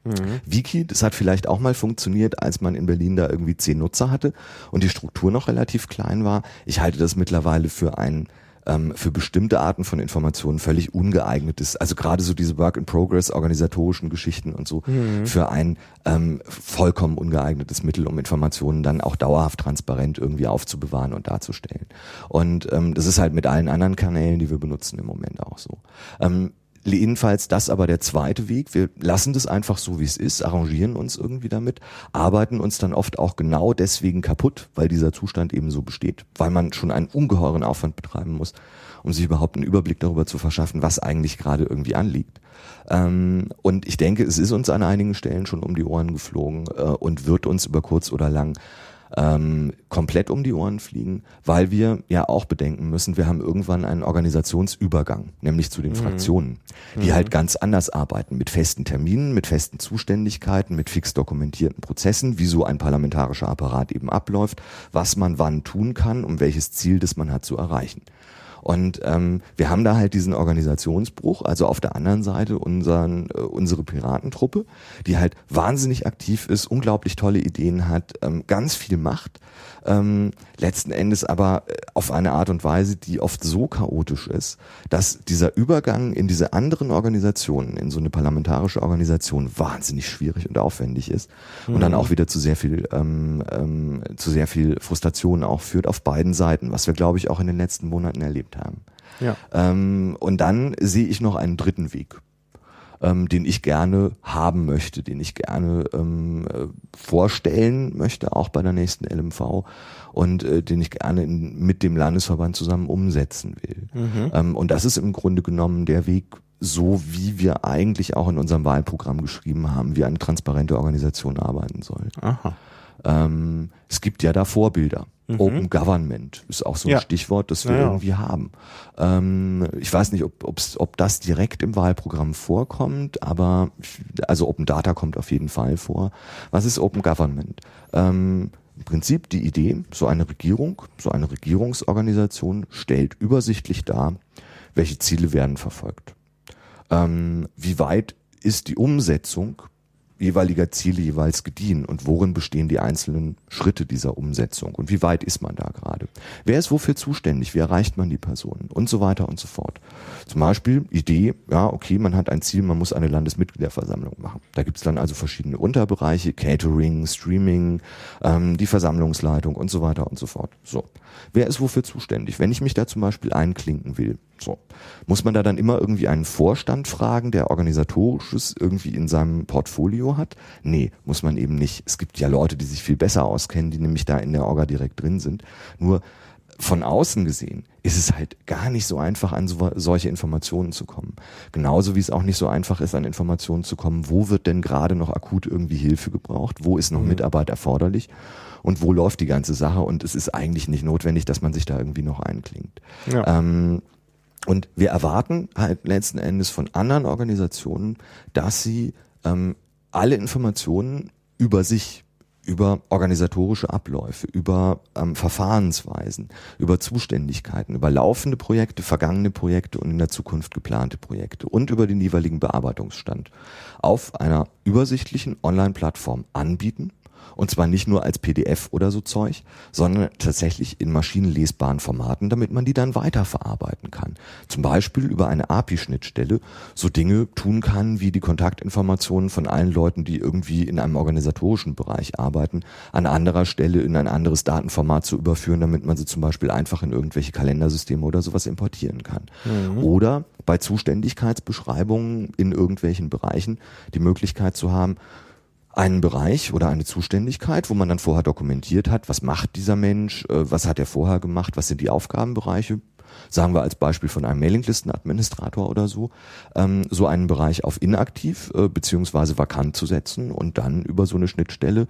Mhm. Wiki, das hat vielleicht auch mal funktioniert, als man in Berlin da irgendwie zehn Nutzer hatte und die Struktur noch relativ klein war. Ich halte das mittlerweile für ein ähm, für bestimmte Arten von Informationen völlig ungeeignet ist. Also gerade so diese Work-in-Progress, organisatorischen Geschichten und so, mhm. für ein ähm, vollkommen ungeeignetes Mittel, um Informationen dann auch dauerhaft transparent irgendwie aufzubewahren und darzustellen. Und ähm, das ist halt mit allen anderen Kanälen, die wir benutzen im Moment auch so. Ähm, Jedenfalls das aber der zweite Weg. Wir lassen das einfach so, wie es ist, arrangieren uns irgendwie damit, arbeiten uns dann oft auch genau deswegen kaputt, weil dieser Zustand eben so besteht, weil man schon einen ungeheuren Aufwand betreiben muss, um sich überhaupt einen Überblick darüber zu verschaffen, was eigentlich gerade irgendwie anliegt. Ähm, und ich denke, es ist uns an einigen Stellen schon um die Ohren geflogen äh, und wird uns über kurz oder lang ähm, komplett um die Ohren fliegen, weil wir ja auch bedenken müssen, wir haben irgendwann einen Organisationsübergang, nämlich zu den mhm. Fraktionen, die mhm. halt ganz anders arbeiten, mit festen Terminen, mit festen Zuständigkeiten, mit fix dokumentierten Prozessen, wie so ein parlamentarischer Apparat eben abläuft, was man wann tun kann, um welches Ziel das man hat zu erreichen. Und ähm, wir haben da halt diesen Organisationsbruch, also auf der anderen Seite unseren, äh, unsere Piratentruppe, die halt wahnsinnig aktiv ist, unglaublich tolle Ideen hat, ähm, ganz viel macht, ähm, letzten Endes aber äh, auf eine Art und Weise, die oft so chaotisch ist, dass dieser Übergang in diese anderen Organisationen, in so eine parlamentarische Organisation wahnsinnig schwierig und aufwendig ist mhm. und dann mhm. auch wieder zu sehr viel ähm, ähm, zu sehr viel Frustration auch führt auf beiden Seiten, was wir glaube ich auch in den letzten Monaten erlebt haben. Ja. Ähm, und dann sehe ich noch einen dritten Weg ähm, den ich gerne haben möchte, den ich gerne ähm, äh, vorstellen möchte, auch bei der nächsten LMV und äh, den ich gerne in, mit dem Landesverband zusammen umsetzen will. Mhm. Ähm, und das ist im Grunde genommen der Weg, so wie wir eigentlich auch in unserem Wahlprogramm geschrieben haben, wie eine transparente Organisation arbeiten soll. Aha. Ähm, es gibt ja da Vorbilder. Mhm. Open Government ist auch so ein ja. Stichwort, das wir ja, irgendwie haben. Ähm, ich weiß nicht, ob, ob das direkt im Wahlprogramm vorkommt, aber also Open Data kommt auf jeden Fall vor. Was ist Open Government? Ähm, Im Prinzip die Idee, so eine Regierung, so eine Regierungsorganisation stellt übersichtlich dar, welche Ziele werden verfolgt. Ähm, wie weit ist die Umsetzung jeweiliger Ziele jeweils gediehen und worin bestehen die einzelnen Schritte dieser Umsetzung und wie weit ist man da gerade? Wer ist wofür zuständig? Wie erreicht man die Personen? Und so weiter und so fort. Zum Beispiel Idee, ja, okay, man hat ein Ziel, man muss eine Landesmitgliederversammlung machen. Da gibt's dann also verschiedene Unterbereiche, Catering, Streaming, ähm, die Versammlungsleitung und so weiter und so fort. So. Wer ist wofür zuständig? Wenn ich mich da zum Beispiel einklinken will, so. Muss man da dann immer irgendwie einen Vorstand fragen, der organisatorisches irgendwie in seinem Portfolio hat? Nee, muss man eben nicht. Es gibt ja Leute, die sich viel besser auskennen, die nämlich da in der Orga direkt drin sind. Nur von außen gesehen ist es halt gar nicht so einfach, an so, solche Informationen zu kommen. Genauso wie es auch nicht so einfach ist, an Informationen zu kommen, wo wird denn gerade noch akut irgendwie Hilfe gebraucht, wo ist noch mhm. Mitarbeit erforderlich und wo läuft die ganze Sache und es ist eigentlich nicht notwendig, dass man sich da irgendwie noch einklingt. Ja. Ähm, und wir erwarten halt letzten Endes von anderen Organisationen, dass sie ähm, alle Informationen über sich, über organisatorische Abläufe, über ähm, Verfahrensweisen, über Zuständigkeiten, über laufende Projekte, vergangene Projekte und in der Zukunft geplante Projekte und über den jeweiligen Bearbeitungsstand auf einer übersichtlichen Online-Plattform anbieten und zwar nicht nur als PDF oder so Zeug, sondern tatsächlich in maschinenlesbaren Formaten, damit man die dann weiterverarbeiten kann. Zum Beispiel über eine API-Schnittstelle so Dinge tun kann, wie die Kontaktinformationen von allen Leuten, die irgendwie in einem organisatorischen Bereich arbeiten, an anderer Stelle in ein anderes Datenformat zu überführen, damit man sie zum Beispiel einfach in irgendwelche Kalendersysteme oder sowas importieren kann. Mhm. Oder bei Zuständigkeitsbeschreibungen in irgendwelchen Bereichen die Möglichkeit zu haben, einen Bereich oder eine Zuständigkeit, wo man dann vorher dokumentiert hat, was macht dieser Mensch, äh, was hat er vorher gemacht, was sind die Aufgabenbereiche, sagen wir als Beispiel von einem Mailinglistenadministrator oder so, ähm, so einen Bereich auf inaktiv äh, beziehungsweise vakant zu setzen und dann über so eine Schnittstelle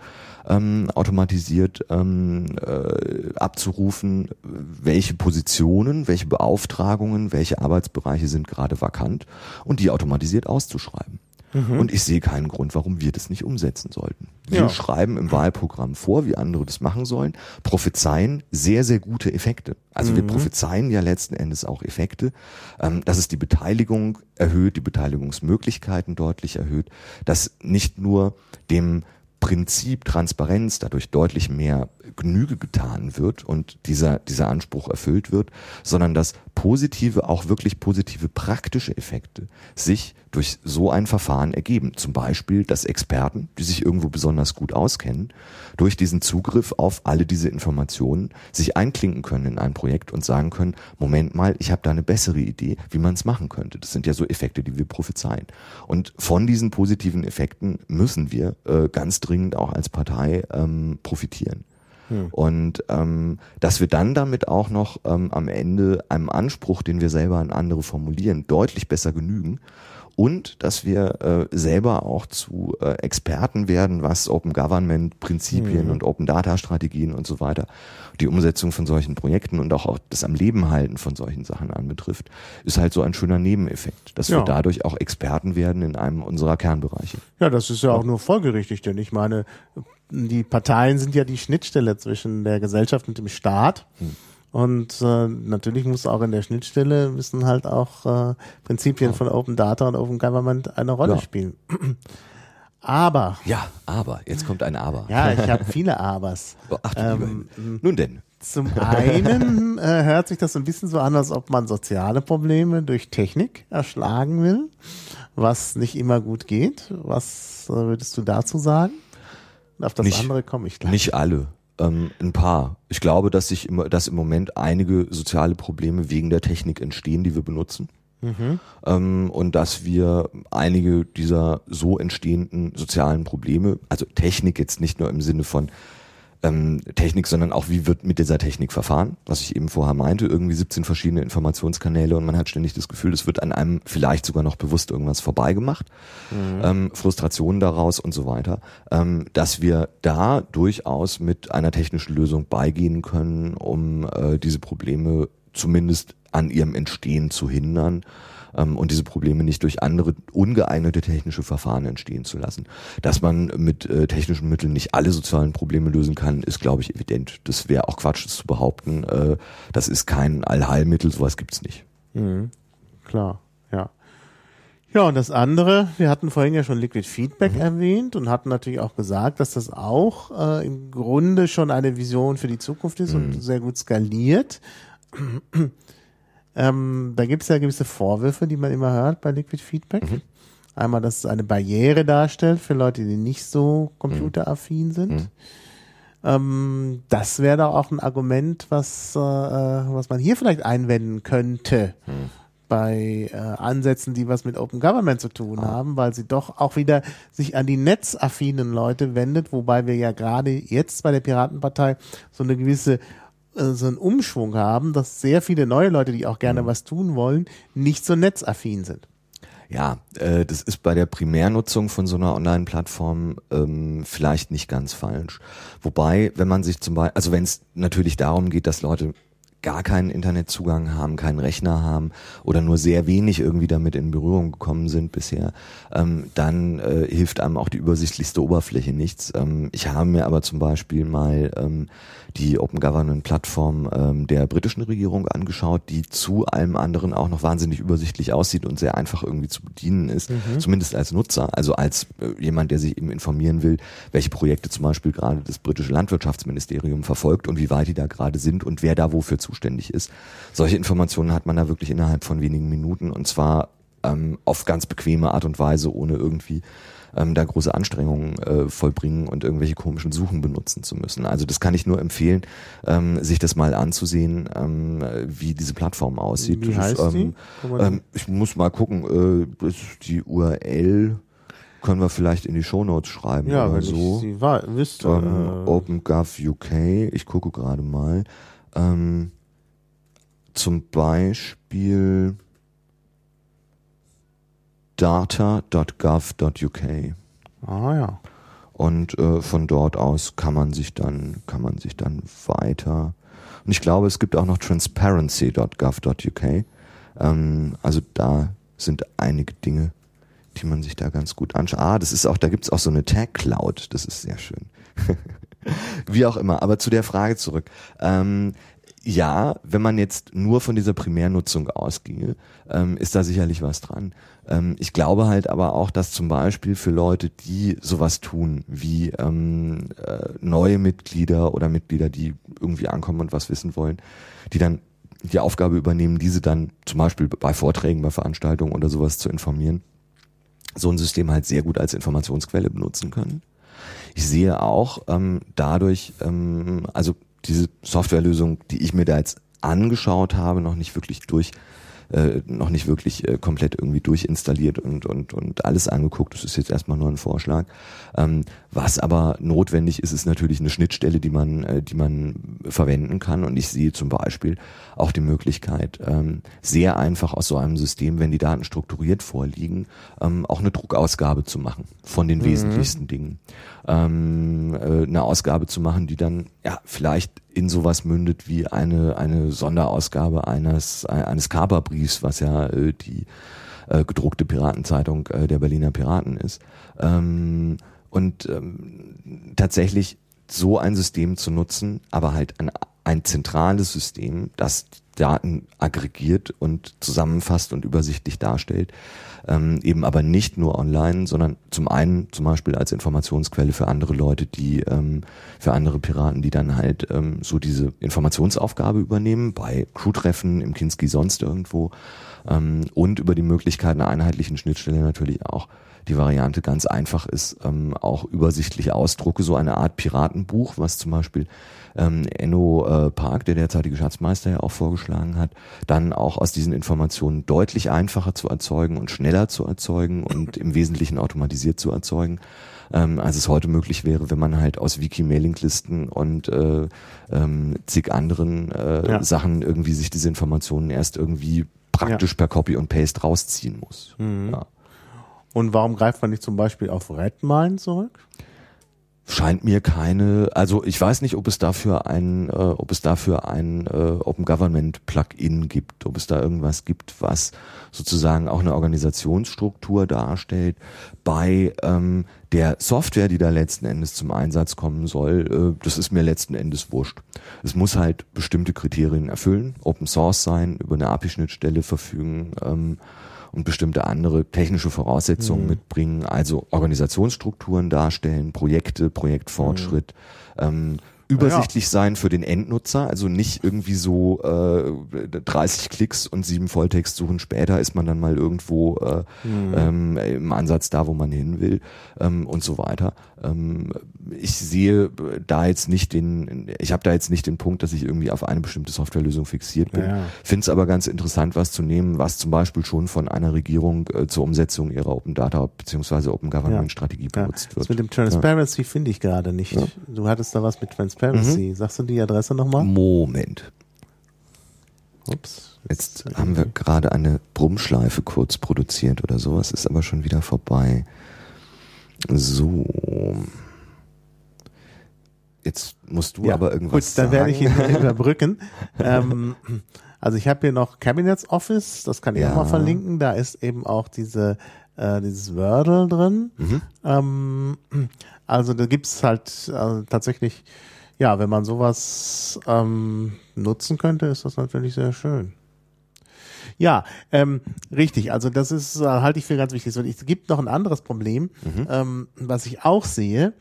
ähm, automatisiert ähm, äh, abzurufen, welche Positionen, welche Beauftragungen, welche Arbeitsbereiche sind gerade vakant und die automatisiert auszuschreiben. Mhm. Und ich sehe keinen Grund, warum wir das nicht umsetzen sollten. Wir ja. schreiben im Wahlprogramm vor, wie andere das machen sollen, prophezeien sehr, sehr gute Effekte. Also mhm. wir prophezeien ja letzten Endes auch Effekte, ähm, dass es die Beteiligung erhöht, die Beteiligungsmöglichkeiten deutlich erhöht, dass nicht nur dem Prinzip Transparenz dadurch deutlich mehr Genüge getan wird und dieser, dieser Anspruch erfüllt wird, sondern dass positive, auch wirklich positive praktische Effekte sich durch so ein Verfahren ergeben. Zum Beispiel, dass Experten, die sich irgendwo besonders gut auskennen, durch diesen Zugriff auf alle diese Informationen sich einklinken können in ein Projekt und sagen können, Moment mal, ich habe da eine bessere Idee, wie man es machen könnte. Das sind ja so Effekte, die wir prophezeien. Und von diesen positiven Effekten müssen wir äh, ganz dringend auch als Partei ähm, profitieren. Hm. Und ähm, dass wir dann damit auch noch ähm, am Ende einem Anspruch, den wir selber an andere formulieren, deutlich besser genügen und dass wir äh, selber auch zu äh, Experten werden, was Open Government Prinzipien mhm. und Open Data Strategien und so weiter, die Umsetzung von solchen Projekten und auch, auch das am Leben halten von solchen Sachen anbetrifft, ist halt so ein schöner Nebeneffekt, dass ja. wir dadurch auch Experten werden in einem unserer Kernbereiche. Ja, das ist ja auch nur folgerichtig, denn ich meine, die Parteien sind ja die Schnittstelle zwischen der Gesellschaft und dem Staat. Hm. Und äh, natürlich muss auch in der Schnittstelle müssen halt auch äh, Prinzipien von Open Data und Open Government eine Rolle ja. spielen. [CLEARS THROAT] Aber. Ja, aber. Jetzt kommt ein Aber. Ja, ich habe [LAUGHS] viele Abers. Oh, ach, ähm, Nun denn. Zum einen [LAUGHS] äh, hört sich das ein bisschen so an, als ob man soziale Probleme durch Technik erschlagen will, was nicht immer gut geht. Was äh, würdest du dazu sagen? Auf das nicht, andere komme ich gleich. Nicht alle. Ähm, ein paar. Ich glaube, dass sich immer, dass im Moment einige soziale Probleme wegen der Technik entstehen, die wir benutzen. Mhm. Ähm, und dass wir einige dieser so entstehenden sozialen Probleme, also Technik jetzt nicht nur im Sinne von ähm, Technik, sondern auch wie wird mit dieser Technik verfahren, was ich eben vorher meinte, irgendwie 17 verschiedene Informationskanäle und man hat ständig das Gefühl, es wird an einem vielleicht sogar noch bewusst irgendwas vorbeigemacht, mhm. ähm, Frustrationen daraus und so weiter, ähm, dass wir da durchaus mit einer technischen Lösung beigehen können, um äh, diese Probleme zumindest an ihrem Entstehen zu hindern ähm, und diese Probleme nicht durch andere ungeeignete technische Verfahren entstehen zu lassen. Dass man mit äh, technischen Mitteln nicht alle sozialen Probleme lösen kann, ist, glaube ich, evident. Das wäre auch Quatsch, das zu behaupten. Äh, das ist kein Allheilmittel, sowas gibt's nicht. Mhm. Klar, ja. Ja, und das andere, wir hatten vorhin ja schon Liquid Feedback mhm. erwähnt und hatten natürlich auch gesagt, dass das auch äh, im Grunde schon eine Vision für die Zukunft ist mhm. und sehr gut skaliert. Ähm, da gibt es ja gewisse Vorwürfe, die man immer hört bei Liquid Feedback. Mhm. Einmal, dass es eine Barriere darstellt für Leute, die nicht so computeraffin mhm. sind. Mhm. Ähm, das wäre doch auch ein Argument, was, äh, was man hier vielleicht einwenden könnte. Mhm bei äh, Ansätzen, die was mit Open Government zu tun ah. haben, weil sie doch auch wieder sich an die netzaffinen Leute wendet, wobei wir ja gerade jetzt bei der Piratenpartei so eine gewisse so einen Umschwung haben, dass sehr viele neue Leute, die auch gerne mhm. was tun wollen, nicht so netzaffin sind. Ja, äh, das ist bei der Primärnutzung von so einer Online-Plattform ähm, vielleicht nicht ganz falsch. Wobei, wenn man sich zum Beispiel, also wenn es natürlich darum geht, dass Leute gar keinen Internetzugang haben, keinen Rechner haben oder nur sehr wenig irgendwie damit in Berührung gekommen sind bisher, ähm, dann äh, hilft einem auch die übersichtlichste Oberfläche nichts. Ähm, ich habe mir aber zum Beispiel mal ähm, die Open Government Plattform ähm, der britischen Regierung angeschaut, die zu allem anderen auch noch wahnsinnig übersichtlich aussieht und sehr einfach irgendwie zu bedienen ist, mhm. zumindest als Nutzer, also als äh, jemand, der sich eben informieren will, welche Projekte zum Beispiel gerade das britische Landwirtschaftsministerium verfolgt und wie weit die da gerade sind und wer da wofür zuständig ist. Solche Informationen hat man da wirklich innerhalb von wenigen Minuten und zwar ähm, auf ganz bequeme Art und Weise, ohne irgendwie ähm, da große Anstrengungen äh, vollbringen und irgendwelche komischen Suchen benutzen zu müssen. Also das kann ich nur empfehlen, ähm, sich das mal anzusehen, ähm, wie diese Plattform aussieht. Wie heißt ist, ähm, ähm, ich muss mal gucken, äh, die URL können wir vielleicht in die Shownotes schreiben ja, oder wenn so. Ich sie war, wüsste, ähm, äh, OpenGov UK, ich gucke gerade mal. Ähm, zum Beispiel data.gov.uk. Ah ja. Und äh, von dort aus kann man sich dann kann man sich dann weiter. Und ich glaube, es gibt auch noch transparency.gov.uk. Ähm, also da sind einige Dinge, die man sich da ganz gut anschaut. Ah, das ist auch, da gibt's auch so eine Tag Cloud, das ist sehr schön. [LAUGHS] Wie auch immer, aber zu der Frage zurück. Ähm, ja, wenn man jetzt nur von dieser Primärnutzung ausginge, ähm, ist da sicherlich was dran. Ähm, ich glaube halt aber auch, dass zum Beispiel für Leute, die sowas tun, wie ähm, äh, neue Mitglieder oder Mitglieder, die irgendwie ankommen und was wissen wollen, die dann die Aufgabe übernehmen, diese dann zum Beispiel bei Vorträgen, bei Veranstaltungen oder sowas zu informieren, so ein System halt sehr gut als Informationsquelle benutzen können. Ich sehe auch ähm, dadurch, ähm, also diese Softwarelösung, die ich mir da jetzt angeschaut habe, noch nicht wirklich durch äh, noch nicht wirklich äh, komplett irgendwie durchinstalliert und, und, und alles angeguckt. Das ist jetzt erstmal nur ein Vorschlag. Ähm, was aber notwendig ist, ist natürlich eine Schnittstelle, die man, äh, die man verwenden kann. Und ich sehe zum Beispiel auch die Möglichkeit, ähm, sehr einfach aus so einem System, wenn die Daten strukturiert vorliegen, ähm, auch eine Druckausgabe zu machen von den mhm. wesentlichsten Dingen. Ähm, äh, eine Ausgabe zu machen, die dann ja vielleicht in sowas mündet wie eine, eine Sonderausgabe eines, eines Kaperbriefs, was ja äh, die äh, gedruckte Piratenzeitung äh, der Berliner Piraten ist. Ähm, und ähm, tatsächlich so ein System zu nutzen, aber halt ein, ein zentrales System, das Daten aggregiert und zusammenfasst und übersichtlich darstellt, ähm, eben aber nicht nur online, sondern zum einen zum Beispiel als Informationsquelle für andere Leute, die ähm, für andere Piraten, die dann halt ähm, so diese Informationsaufgabe übernehmen, bei Crewtreffen, im Kinski sonst irgendwo. Ähm, und über die Möglichkeit einer einheitlichen Schnittstelle natürlich auch die Variante ganz einfach ist, ähm, auch übersichtliche Ausdrucke, so eine Art Piratenbuch, was zum Beispiel ähm, Enno äh, Park, der derzeitige Schatzmeister ja auch vorgeschlagen hat, dann auch aus diesen Informationen deutlich einfacher zu erzeugen und schneller zu erzeugen und im Wesentlichen automatisiert zu erzeugen, ähm, als es heute möglich wäre, wenn man halt aus Wiki-Mailing-Listen und äh, ähm, zig anderen äh, ja. Sachen irgendwie sich diese Informationen erst irgendwie praktisch ja. per Copy und Paste rausziehen muss. Mhm. Ja. Und warum greift man nicht zum Beispiel auf Redmine zurück? Scheint mir keine, also ich weiß nicht, ob es dafür ein, äh, ob es dafür ein äh, Open Government Plugin gibt, ob es da irgendwas gibt, was sozusagen auch eine Organisationsstruktur darstellt. Bei ähm, der Software, die da letzten Endes zum Einsatz kommen soll, äh, das ist mir letzten Endes wurscht. Es muss halt bestimmte Kriterien erfüllen, Open Source sein, über eine API-Schnittstelle verfügen. Ähm, und bestimmte andere technische Voraussetzungen mhm. mitbringen, also Organisationsstrukturen darstellen, Projekte, Projektfortschritt, mhm. ähm, übersichtlich ja. sein für den Endnutzer, also nicht irgendwie so äh, 30 Klicks und sieben Volltextsuchen später ist man dann mal irgendwo äh, mhm. ähm, im Ansatz da, wo man hin will ähm, und so weiter. Ähm, ich sehe da jetzt nicht den, ich habe da jetzt nicht den Punkt, dass ich irgendwie auf eine bestimmte Softwarelösung fixiert bin. Ja. Finde es aber ganz interessant, was zu nehmen, was zum Beispiel schon von einer Regierung äh, zur Umsetzung ihrer Open Data bzw. Open Government Strategie ja. benutzt wird. Das mit dem Transparency finde ich gerade nicht. Du hattest da was mit Transparency. Mhm. Sagst du die Adresse nochmal? Moment. Ups. Jetzt, jetzt haben wir gerade eine Brummschleife kurz produziert oder sowas, ist aber schon wieder vorbei. So. Jetzt musst du ja, aber irgendwas gut, dann werde ich ihn überbrücken. [LAUGHS] ähm, also ich habe hier noch Cabinets Office, das kann ich ja. auch mal verlinken. Da ist eben auch diese äh, dieses Wordle drin. Mhm. Ähm, also da gibt's halt also tatsächlich, ja, wenn man sowas ähm, nutzen könnte, ist das natürlich sehr schön. Ja, ähm, richtig. Also das ist, äh, halte ich für ganz wichtig. Und es gibt noch ein anderes Problem, mhm. ähm, was ich auch sehe.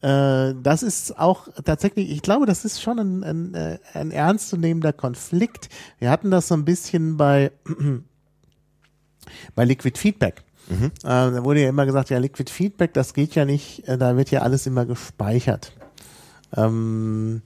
Äh, das ist auch tatsächlich, ich glaube, das ist schon ein, ein, äh, ein ernstzunehmender Konflikt. Wir hatten das so ein bisschen bei, [CLEARS THROAT] bei Liquid Feedback. Mhm. Äh, da wurde ja immer gesagt, ja, Liquid Feedback, das geht ja nicht, äh, da wird ja alles immer gespeichert. Ähm,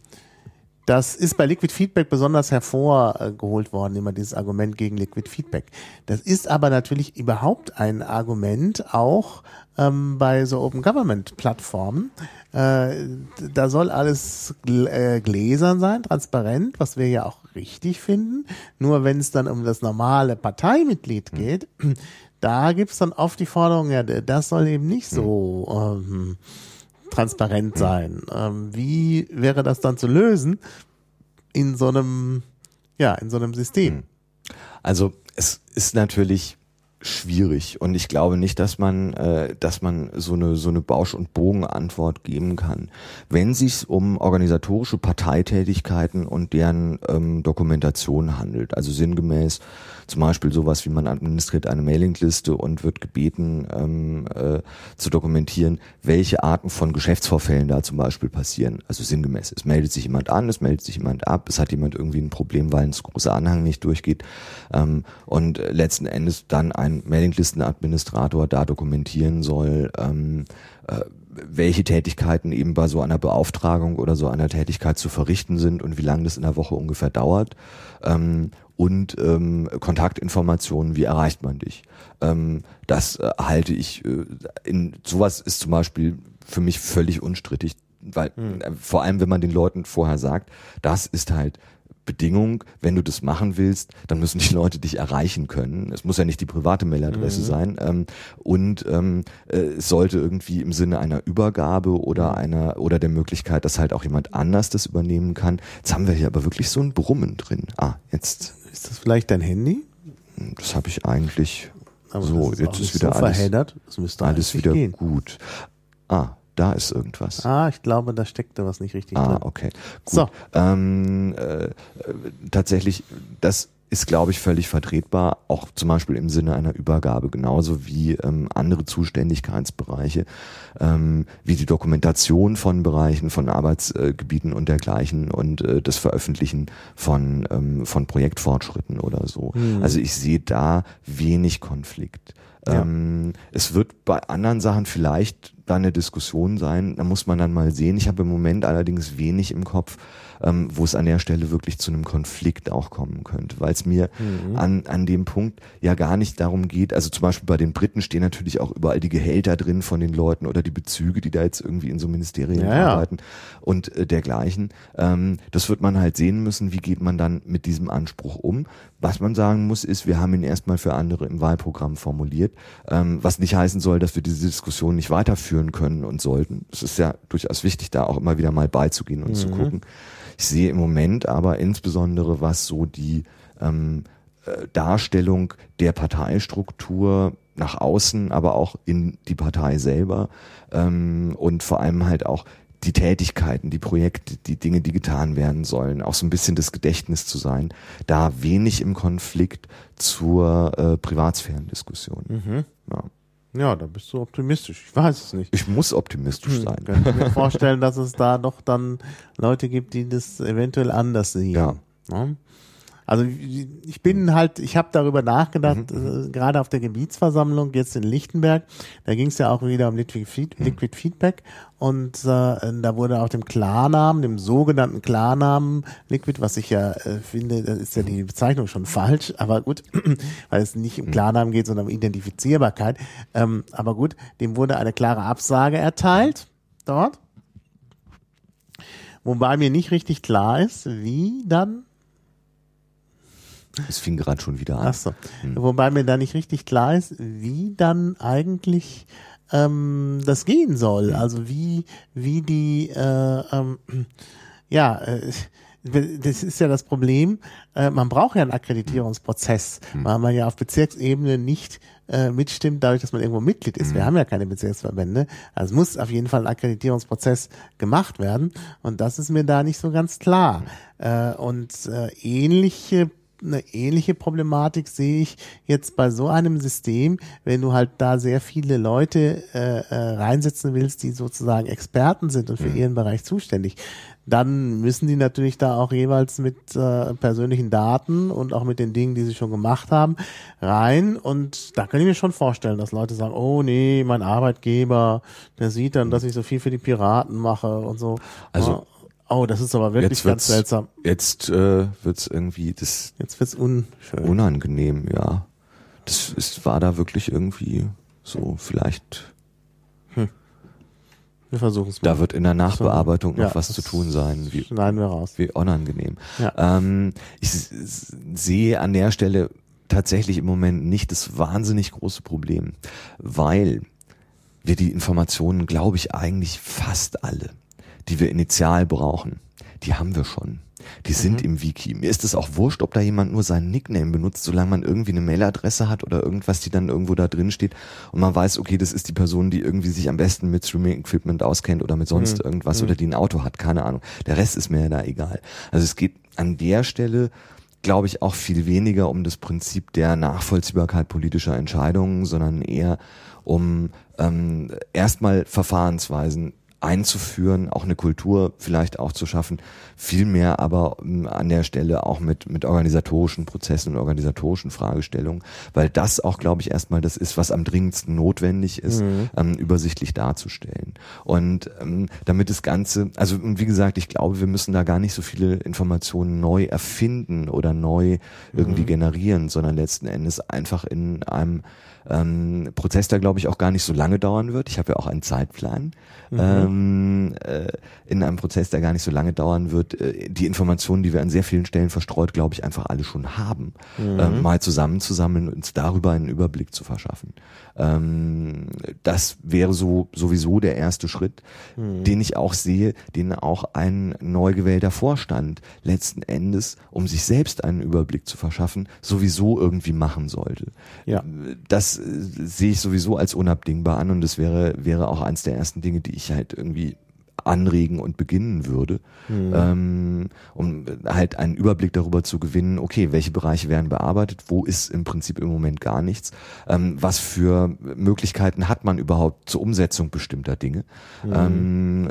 das ist bei Liquid Feedback besonders hervorgeholt worden, immer dieses Argument gegen Liquid Feedback. Das ist aber natürlich überhaupt ein Argument auch ähm, bei so Open Government Plattformen. Äh, da soll alles gl äh, gläsern sein, transparent, was wir ja auch richtig finden. Nur wenn es dann um das normale Parteimitglied hm. geht, mhm. [CLEARS THROAT] da gibt's dann oft die Forderung, ja, das soll eben nicht so ähm, transparent sein. Ähm, wie wäre das dann zu lösen in so einem, ja, in so einem System? Also es ist natürlich schwierig und ich glaube nicht, dass man, äh, dass man so eine so eine Bausch- und Bogenantwort geben kann. Wenn sich um organisatorische Parteitätigkeiten und deren ähm, Dokumentation handelt, also sinngemäß zum Beispiel sowas wie man administriert eine Mailingliste und wird gebeten ähm, äh, zu dokumentieren, welche Arten von Geschäftsvorfällen da zum Beispiel passieren. Also sinngemäß, es meldet sich jemand an, es meldet sich jemand ab, es hat jemand irgendwie ein Problem, weil ein großer Anhang nicht durchgeht ähm, und letzten Endes dann ein Mailinglistenadministrator da dokumentieren soll, ähm, äh, welche Tätigkeiten eben bei so einer Beauftragung oder so einer Tätigkeit zu verrichten sind und wie lange das in der Woche ungefähr dauert. Ähm, und ähm, Kontaktinformationen, wie erreicht man dich. Ähm, das äh, halte ich, äh, in sowas ist zum Beispiel für mich völlig unstrittig, weil hm. äh, vor allem, wenn man den Leuten vorher sagt, das ist halt Bedingung, wenn du das machen willst, dann müssen die Leute dich erreichen können. Es muss ja nicht die private Mailadresse mhm. sein. Ähm, und ähm, äh, es sollte irgendwie im Sinne einer Übergabe oder mhm. einer oder der Möglichkeit, dass halt auch jemand anders das übernehmen kann. Jetzt haben wir hier aber wirklich so ein Brummen drin. Ah, jetzt. Ist das vielleicht dein Handy? Das habe ich eigentlich. Aber so, ist jetzt ist wieder so alles, verheddert. Das müsste alles wieder gehen. gut. Ah, da ist irgendwas. Ah, ich glaube, da steckte was nicht richtig ah, drin. Ah, okay. Gut. So. Ähm, äh, tatsächlich, das ist, glaube ich, völlig vertretbar, auch zum Beispiel im Sinne einer Übergabe, genauso wie ähm, andere Zuständigkeitsbereiche, ähm, wie die Dokumentation von Bereichen, von Arbeitsgebieten und dergleichen und äh, das Veröffentlichen von, ähm, von Projektfortschritten oder so. Mhm. Also ich sehe da wenig Konflikt. Ja. Ähm, es wird bei anderen Sachen vielleicht da eine Diskussion sein, da muss man dann mal sehen. Ich habe im Moment allerdings wenig im Kopf, ähm, wo es an der Stelle wirklich zu einem Konflikt auch kommen könnte, weil es mir mhm. an, an dem Punkt ja gar nicht darum geht, also zum Beispiel bei den Briten stehen natürlich auch überall die Gehälter drin von den Leuten oder die Bezüge, die da jetzt irgendwie in so Ministerien ja, arbeiten ja. und äh, dergleichen. Ähm, das wird man halt sehen müssen, wie geht man dann mit diesem Anspruch um. Was man sagen muss, ist, wir haben ihn erstmal für andere im Wahlprogramm formuliert, ähm, was nicht heißen soll, dass wir diese Diskussion nicht weiterführen können und sollten. Es ist ja durchaus wichtig, da auch immer wieder mal beizugehen und mhm. zu gucken. Ich sehe im Moment aber insbesondere, was so die ähm, äh, Darstellung der Parteistruktur nach außen, aber auch in die Partei selber ähm, und vor allem halt auch die Tätigkeiten, die Projekte, die Dinge, die getan werden sollen, auch so ein bisschen das Gedächtnis zu sein, da wenig im Konflikt zur äh, Privatsphärendiskussion. Mhm. Ja. Ja, da bist du optimistisch. Ich weiß es nicht. Ich muss optimistisch hm, sein. Ich kann mir [LAUGHS] vorstellen, dass es da doch dann Leute gibt, die das eventuell anders sehen. Ja. ja? Also ich bin halt, ich habe darüber nachgedacht, mhm. äh, gerade auf der Gebietsversammlung jetzt in Lichtenberg, da ging es ja auch wieder um Liquid, Feed, mhm. Liquid Feedback und äh, da wurde auch dem Klarnamen, dem sogenannten Klarnamen Liquid, was ich ja äh, finde, da ist ja die Bezeichnung schon falsch, aber gut, [CLEARS THROAT] weil es nicht um mhm. Klarnamen geht, sondern um Identifizierbarkeit. Ähm, aber gut, dem wurde eine klare Absage erteilt dort. Wobei mir nicht richtig klar ist, wie dann es fing gerade schon wieder an. Ach so. Hm. Wobei mir da nicht richtig klar ist, wie dann eigentlich ähm, das gehen soll. Hm. Also wie, wie die, äh, ähm, ja, äh, das ist ja das Problem. Äh, man braucht ja einen Akkreditierungsprozess, hm. weil man ja auf Bezirksebene nicht äh, mitstimmt, dadurch, dass man irgendwo Mitglied ist. Wir hm. haben ja keine Bezirksverbände. Also es muss auf jeden Fall ein Akkreditierungsprozess gemacht werden. Und das ist mir da nicht so ganz klar. Hm. Äh, und äh, ähnliche eine ähnliche Problematik sehe ich jetzt bei so einem System, wenn du halt da sehr viele Leute äh, äh, reinsetzen willst, die sozusagen Experten sind und für mhm. ihren Bereich zuständig, dann müssen die natürlich da auch jeweils mit äh, persönlichen Daten und auch mit den Dingen, die sie schon gemacht haben, rein. Und da kann ich mir schon vorstellen, dass Leute sagen, oh nee, mein Arbeitgeber, der sieht dann, dass ich so viel für die Piraten mache und so. Also Oh, das ist aber wirklich ganz seltsam. Jetzt äh, wird's irgendwie das. Jetzt wird's unschön. Unangenehm, ja. Das ist, war da wirklich irgendwie so vielleicht. Hm. Wir versuchen es mal. Da wird in der Nachbearbeitung so, noch ja, was zu tun sein. Wie, schneiden wir raus. Wie unangenehm. Ja. Ähm, ich sehe an der Stelle tatsächlich im Moment nicht das wahnsinnig große Problem, weil wir die Informationen, glaube ich, eigentlich fast alle die wir initial brauchen, die haben wir schon. Die sind mhm. im Wiki. Mir ist es auch wurscht, ob da jemand nur seinen Nickname benutzt, solange man irgendwie eine Mailadresse hat oder irgendwas, die dann irgendwo da drin steht und man weiß, okay, das ist die Person, die irgendwie sich am besten mit Streaming-Equipment auskennt oder mit sonst mhm. irgendwas mhm. oder die ein Auto hat, keine Ahnung. Der Rest ist mir da egal. Also es geht an der Stelle glaube ich, auch viel weniger um das Prinzip der Nachvollziehbarkeit politischer Entscheidungen, sondern eher um ähm, erstmal Verfahrensweisen einzuführen, auch eine Kultur vielleicht auch zu schaffen, vielmehr aber ähm, an der Stelle auch mit, mit organisatorischen Prozessen und organisatorischen Fragestellungen, weil das auch, glaube ich, erstmal das ist, was am dringendsten notwendig ist, mhm. ähm, übersichtlich darzustellen. Und ähm, damit das Ganze, also wie gesagt, ich glaube, wir müssen da gar nicht so viele Informationen neu erfinden oder neu irgendwie mhm. generieren, sondern letzten Endes einfach in einem ähm, Prozess, der glaube ich auch gar nicht so lange dauern wird. Ich habe ja auch einen Zeitplan mhm. ähm, äh, in einem Prozess, der gar nicht so lange dauern wird. Äh, die Informationen, die wir an sehr vielen Stellen verstreut, glaube ich, einfach alle schon haben, mhm. ähm, mal zusammenzusammeln und uns darüber einen Überblick zu verschaffen. Ähm, das wäre so sowieso der erste Schritt, mhm. den ich auch sehe, den auch ein neu gewählter Vorstand letzten Endes, um sich selbst einen Überblick zu verschaffen, sowieso irgendwie machen sollte. Ja. Das äh, sehe ich sowieso als unabdingbar an und das wäre, wäre auch eins der ersten Dinge, die ich halt irgendwie anregen und beginnen würde, mhm. ähm, um halt einen Überblick darüber zu gewinnen, okay, welche Bereiche werden bearbeitet, wo ist im Prinzip im Moment gar nichts, ähm, was für Möglichkeiten hat man überhaupt zur Umsetzung bestimmter Dinge. Mhm. Ähm,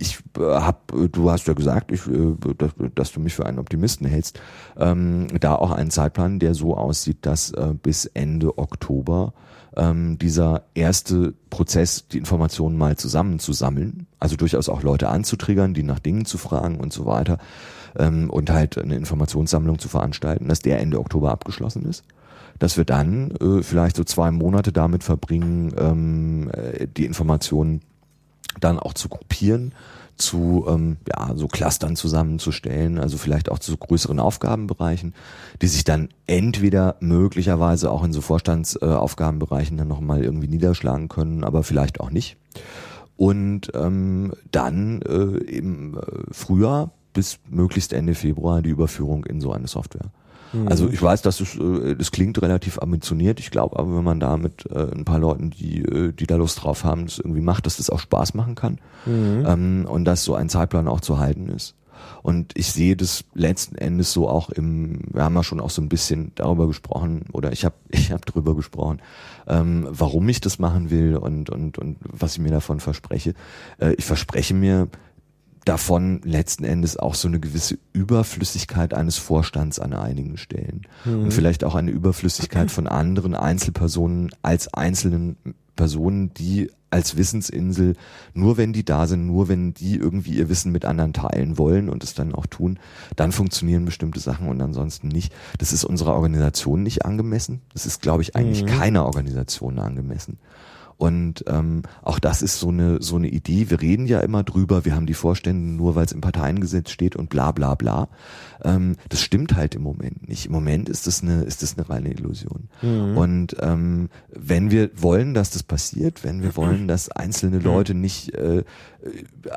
ich äh, hab, du hast ja gesagt, ich, äh, dass, dass, du mich für einen Optimisten hältst, ähm, da auch einen Zeitplan, der so aussieht, dass äh, bis Ende Oktober ähm, dieser erste Prozess, die Informationen mal zusammenzusammeln, also durchaus auch Leute anzutriggern, die nach Dingen zu fragen und so weiter ähm, und halt eine Informationssammlung zu veranstalten, dass der Ende Oktober abgeschlossen ist. Dass wir dann äh, vielleicht so zwei Monate damit verbringen, ähm, äh, die Informationen dann auch zu gruppieren zu ähm, ja, so Clustern zusammenzustellen, also vielleicht auch zu größeren Aufgabenbereichen, die sich dann entweder möglicherweise auch in so Vorstandsaufgabenbereichen äh, dann nochmal irgendwie niederschlagen können, aber vielleicht auch nicht. Und ähm, dann äh, im äh, Frühjahr bis möglichst Ende Februar die Überführung in so eine Software. Also mhm. ich weiß, dass es, äh, das klingt relativ ambitioniert. Ich glaube aber, wenn man da mit äh, ein paar Leuten, die, äh, die da Lust drauf haben, das irgendwie macht, dass das auch Spaß machen kann. Mhm. Ähm, und dass so ein Zeitplan auch zu halten ist. Und ich sehe das letzten Endes so auch im, wir haben ja schon auch so ein bisschen darüber gesprochen, oder ich habe [LAUGHS] ich hab drüber gesprochen, ähm, warum ich das machen will und, und, und was ich mir davon verspreche. Äh, ich verspreche mir, davon letzten Endes auch so eine gewisse Überflüssigkeit eines Vorstands an einigen Stellen mhm. und vielleicht auch eine Überflüssigkeit von anderen Einzelpersonen als einzelnen Personen, die als Wissensinsel, nur wenn die da sind, nur wenn die irgendwie ihr Wissen mit anderen teilen wollen und es dann auch tun, dann funktionieren bestimmte Sachen und ansonsten nicht. Das ist unserer Organisation nicht angemessen. Das ist, glaube ich, eigentlich mhm. keiner Organisation angemessen. Und ähm, auch das ist so eine so eine Idee. Wir reden ja immer drüber, wir haben die Vorstände nur, weil es im Parteiengesetz steht und bla bla bla. Ähm, das stimmt halt im Moment nicht. Im Moment ist das eine ist das eine reine Illusion. Mhm. Und ähm, wenn wir wollen, dass das passiert, wenn wir wollen, [CLEARS THROAT] dass einzelne. Leute nicht äh,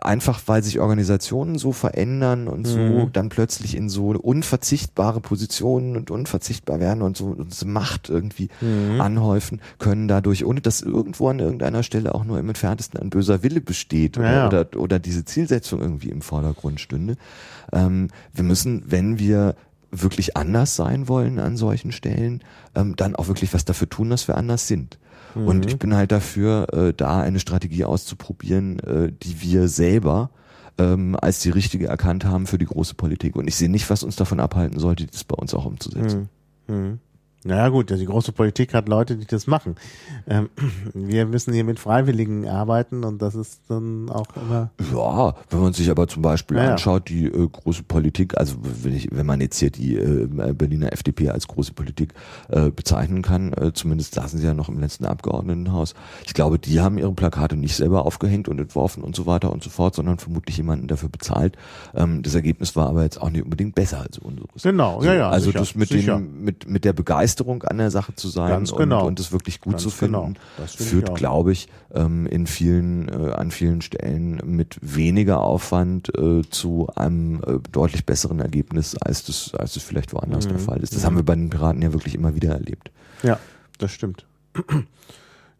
einfach, weil sich Organisationen so verändern und so mhm. dann plötzlich in so unverzichtbare Positionen und unverzichtbar werden und so und so Macht irgendwie mhm. anhäufen können dadurch, ohne dass irgendwo an irgendeiner Stelle auch nur im entferntesten ein böser Wille besteht oder, ja. oder, oder diese Zielsetzung irgendwie im Vordergrund stünde. Ähm, wir müssen, wenn wir wirklich anders sein wollen an solchen Stellen, ähm, dann auch wirklich was dafür tun, dass wir anders sind. Mhm. Und ich bin halt dafür, äh, da eine Strategie auszuprobieren, äh, die wir selber ähm, als die richtige erkannt haben für die große Politik. Und ich sehe nicht, was uns davon abhalten sollte, das bei uns auch umzusetzen. Mhm. Mhm. Naja gut, die große Politik hat Leute, die das machen. Ähm, [CLEARS THROAT] wir müssen hier mit Freiwilligen arbeiten und das ist dann auch immer. Ja, wenn man sich aber zum Beispiel naja. anschaut, die äh, große Politik, also wenn, ich, wenn man jetzt hier die äh, Berliner FDP als große Politik äh, bezeichnen kann, zumindest saßen sie ja noch im letzten Abgeordnetenhaus. Ich glaube, die haben ihre Plakate nicht selber aufgehängt und entworfen und so weiter und so fort, sondern vermutlich jemanden dafür bezahlt. Ähm, das Ergebnis war aber jetzt auch nicht unbedingt besser als unseres. Genau, ja, ja. Also sicher, das mit. Den, mit, mit der Begeisterung Begeisterung an der Sache zu sein Ganz genau. und, und es wirklich gut Ganz zu finden, genau. Ich führt, glaube ich, ähm, in vielen, äh, an vielen Stellen mit weniger Aufwand äh, zu einem äh, deutlich besseren Ergebnis, als das, als das vielleicht woanders der Fall ist. Das haben wir bei den Piraten ja wirklich immer wieder erlebt. Ja, das stimmt. [CLEARS THROAT]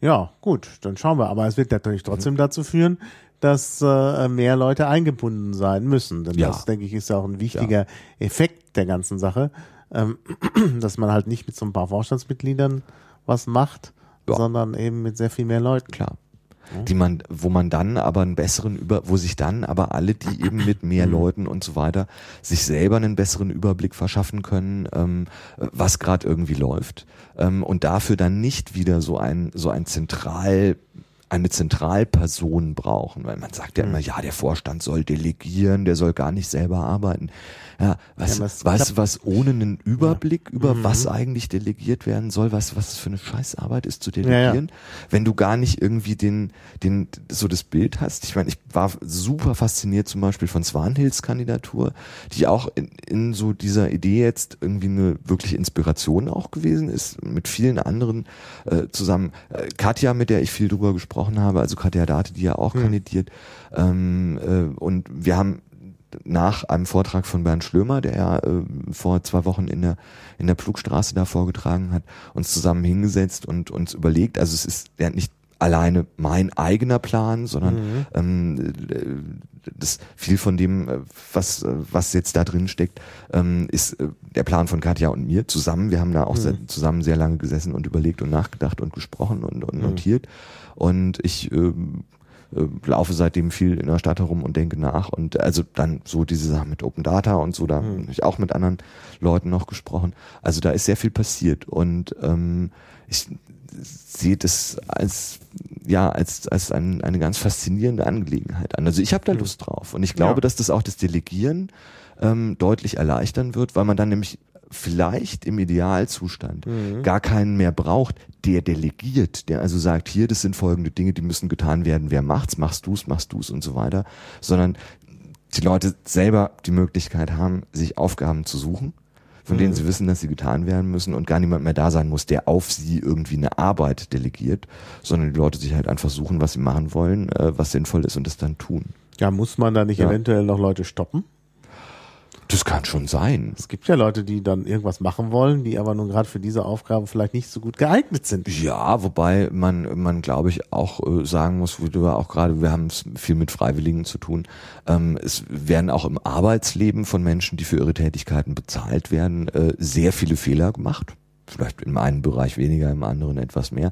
Ja, gut, dann schauen wir. Aber es wird natürlich trotzdem dazu führen, dass äh, mehr Leute eingebunden sein müssen. Denn Ja. das, denke ich, ist ja auch ein wichtiger Effekt der ganzen Sache, ähm, [CLEARS THROAT] dass man halt nicht mit so ein paar Vorstandsmitgliedern was macht, Ja. sondern eben mit sehr viel mehr Leuten. Klar. Die man, wo man dann aber einen besseren Über, wo sich dann aber alle, die eben mit mehr [CLEARS THROAT] Leuten und so weiter, sich selber einen besseren Überblick verschaffen können, ähm, was gerade irgendwie läuft. Ähm, und dafür dann nicht wieder so ein, so ein zentral, eine Zentralperson brauchen, weil man sagt ja immer, ja, der Vorstand soll delegieren, der soll gar nicht selber arbeiten. Ja, was, Ja, was was, was ohne einen Überblick über was eigentlich delegiert werden soll, was, was für eine Scheißarbeit ist zu delegieren, wenn du gar nicht irgendwie den, den, so das Bild hast. Ich meine, ich war super fasziniert zum Beispiel von Swanhills Kandidatur, die auch in, in so dieser Idee jetzt irgendwie eine wirkliche Inspiration auch gewesen ist, mit vielen anderen äh, zusammen. Äh, Katja, mit der ich viel drüber gesprochen habe, also Katja Date, die ja auch kandidiert, ähm, äh, und wir haben nach einem Vortrag von Bernd Schlömer, der ja äh, vor zwei Wochen in der in der Pflugstraße da vorgetragen hat, uns zusammen hingesetzt und uns überlegt, also es ist ja nicht alleine mein eigener Plan, sondern ähm, äh, das viel von dem, äh, was äh, was jetzt da drin steckt, ähm, ist äh, der Plan von Katja und mir zusammen. Wir haben da auch sehr, zusammen sehr lange gesessen und überlegt und nachgedacht und gesprochen und, und notiert. Und ich ähm, äh, laufe seitdem viel in der Stadt herum und denke nach und also dann so diese Sache mit Open Data und so, da habe ich auch mit anderen Leuten noch gesprochen. Also da ist sehr viel passiert und ähm, ich sehe das als ja als als ein, eine ganz faszinierende Angelegenheit an. Also ich habe da Lust drauf und ich glaube, Ja. dass das auch das Delegieren ähm, deutlich erleichtern wird, weil man dann nämlich vielleicht im Idealzustand gar keinen mehr braucht, der delegiert, der also sagt, hier, das sind folgende Dinge, die müssen getan werden, wer macht's, machst du's, machst du's und so weiter, sondern die Leute selber die Möglichkeit haben, sich Aufgaben zu suchen, von denen sie wissen, dass sie getan werden müssen und gar niemand mehr da sein muss, der auf sie irgendwie eine Arbeit delegiert, sondern die Leute sich halt einfach suchen, was sie machen wollen, äh, was sinnvoll ist und das dann tun. Ja, muss man da nicht Ja. eventuell noch Leute stoppen? Das kann schon sein. Es gibt ja Leute, die dann irgendwas machen wollen, die aber nun gerade für diese Aufgabe vielleicht nicht so gut geeignet sind. Ja, wobei man, man glaube ich auch äh, sagen muss, wie du ja auch gerade, wir haben es viel mit Freiwilligen zu tun. Ähm, es werden auch im Arbeitsleben von Menschen, die für ihre Tätigkeiten bezahlt werden, äh, sehr viele Fehler gemacht. Vielleicht in einem Bereich weniger, im anderen etwas mehr.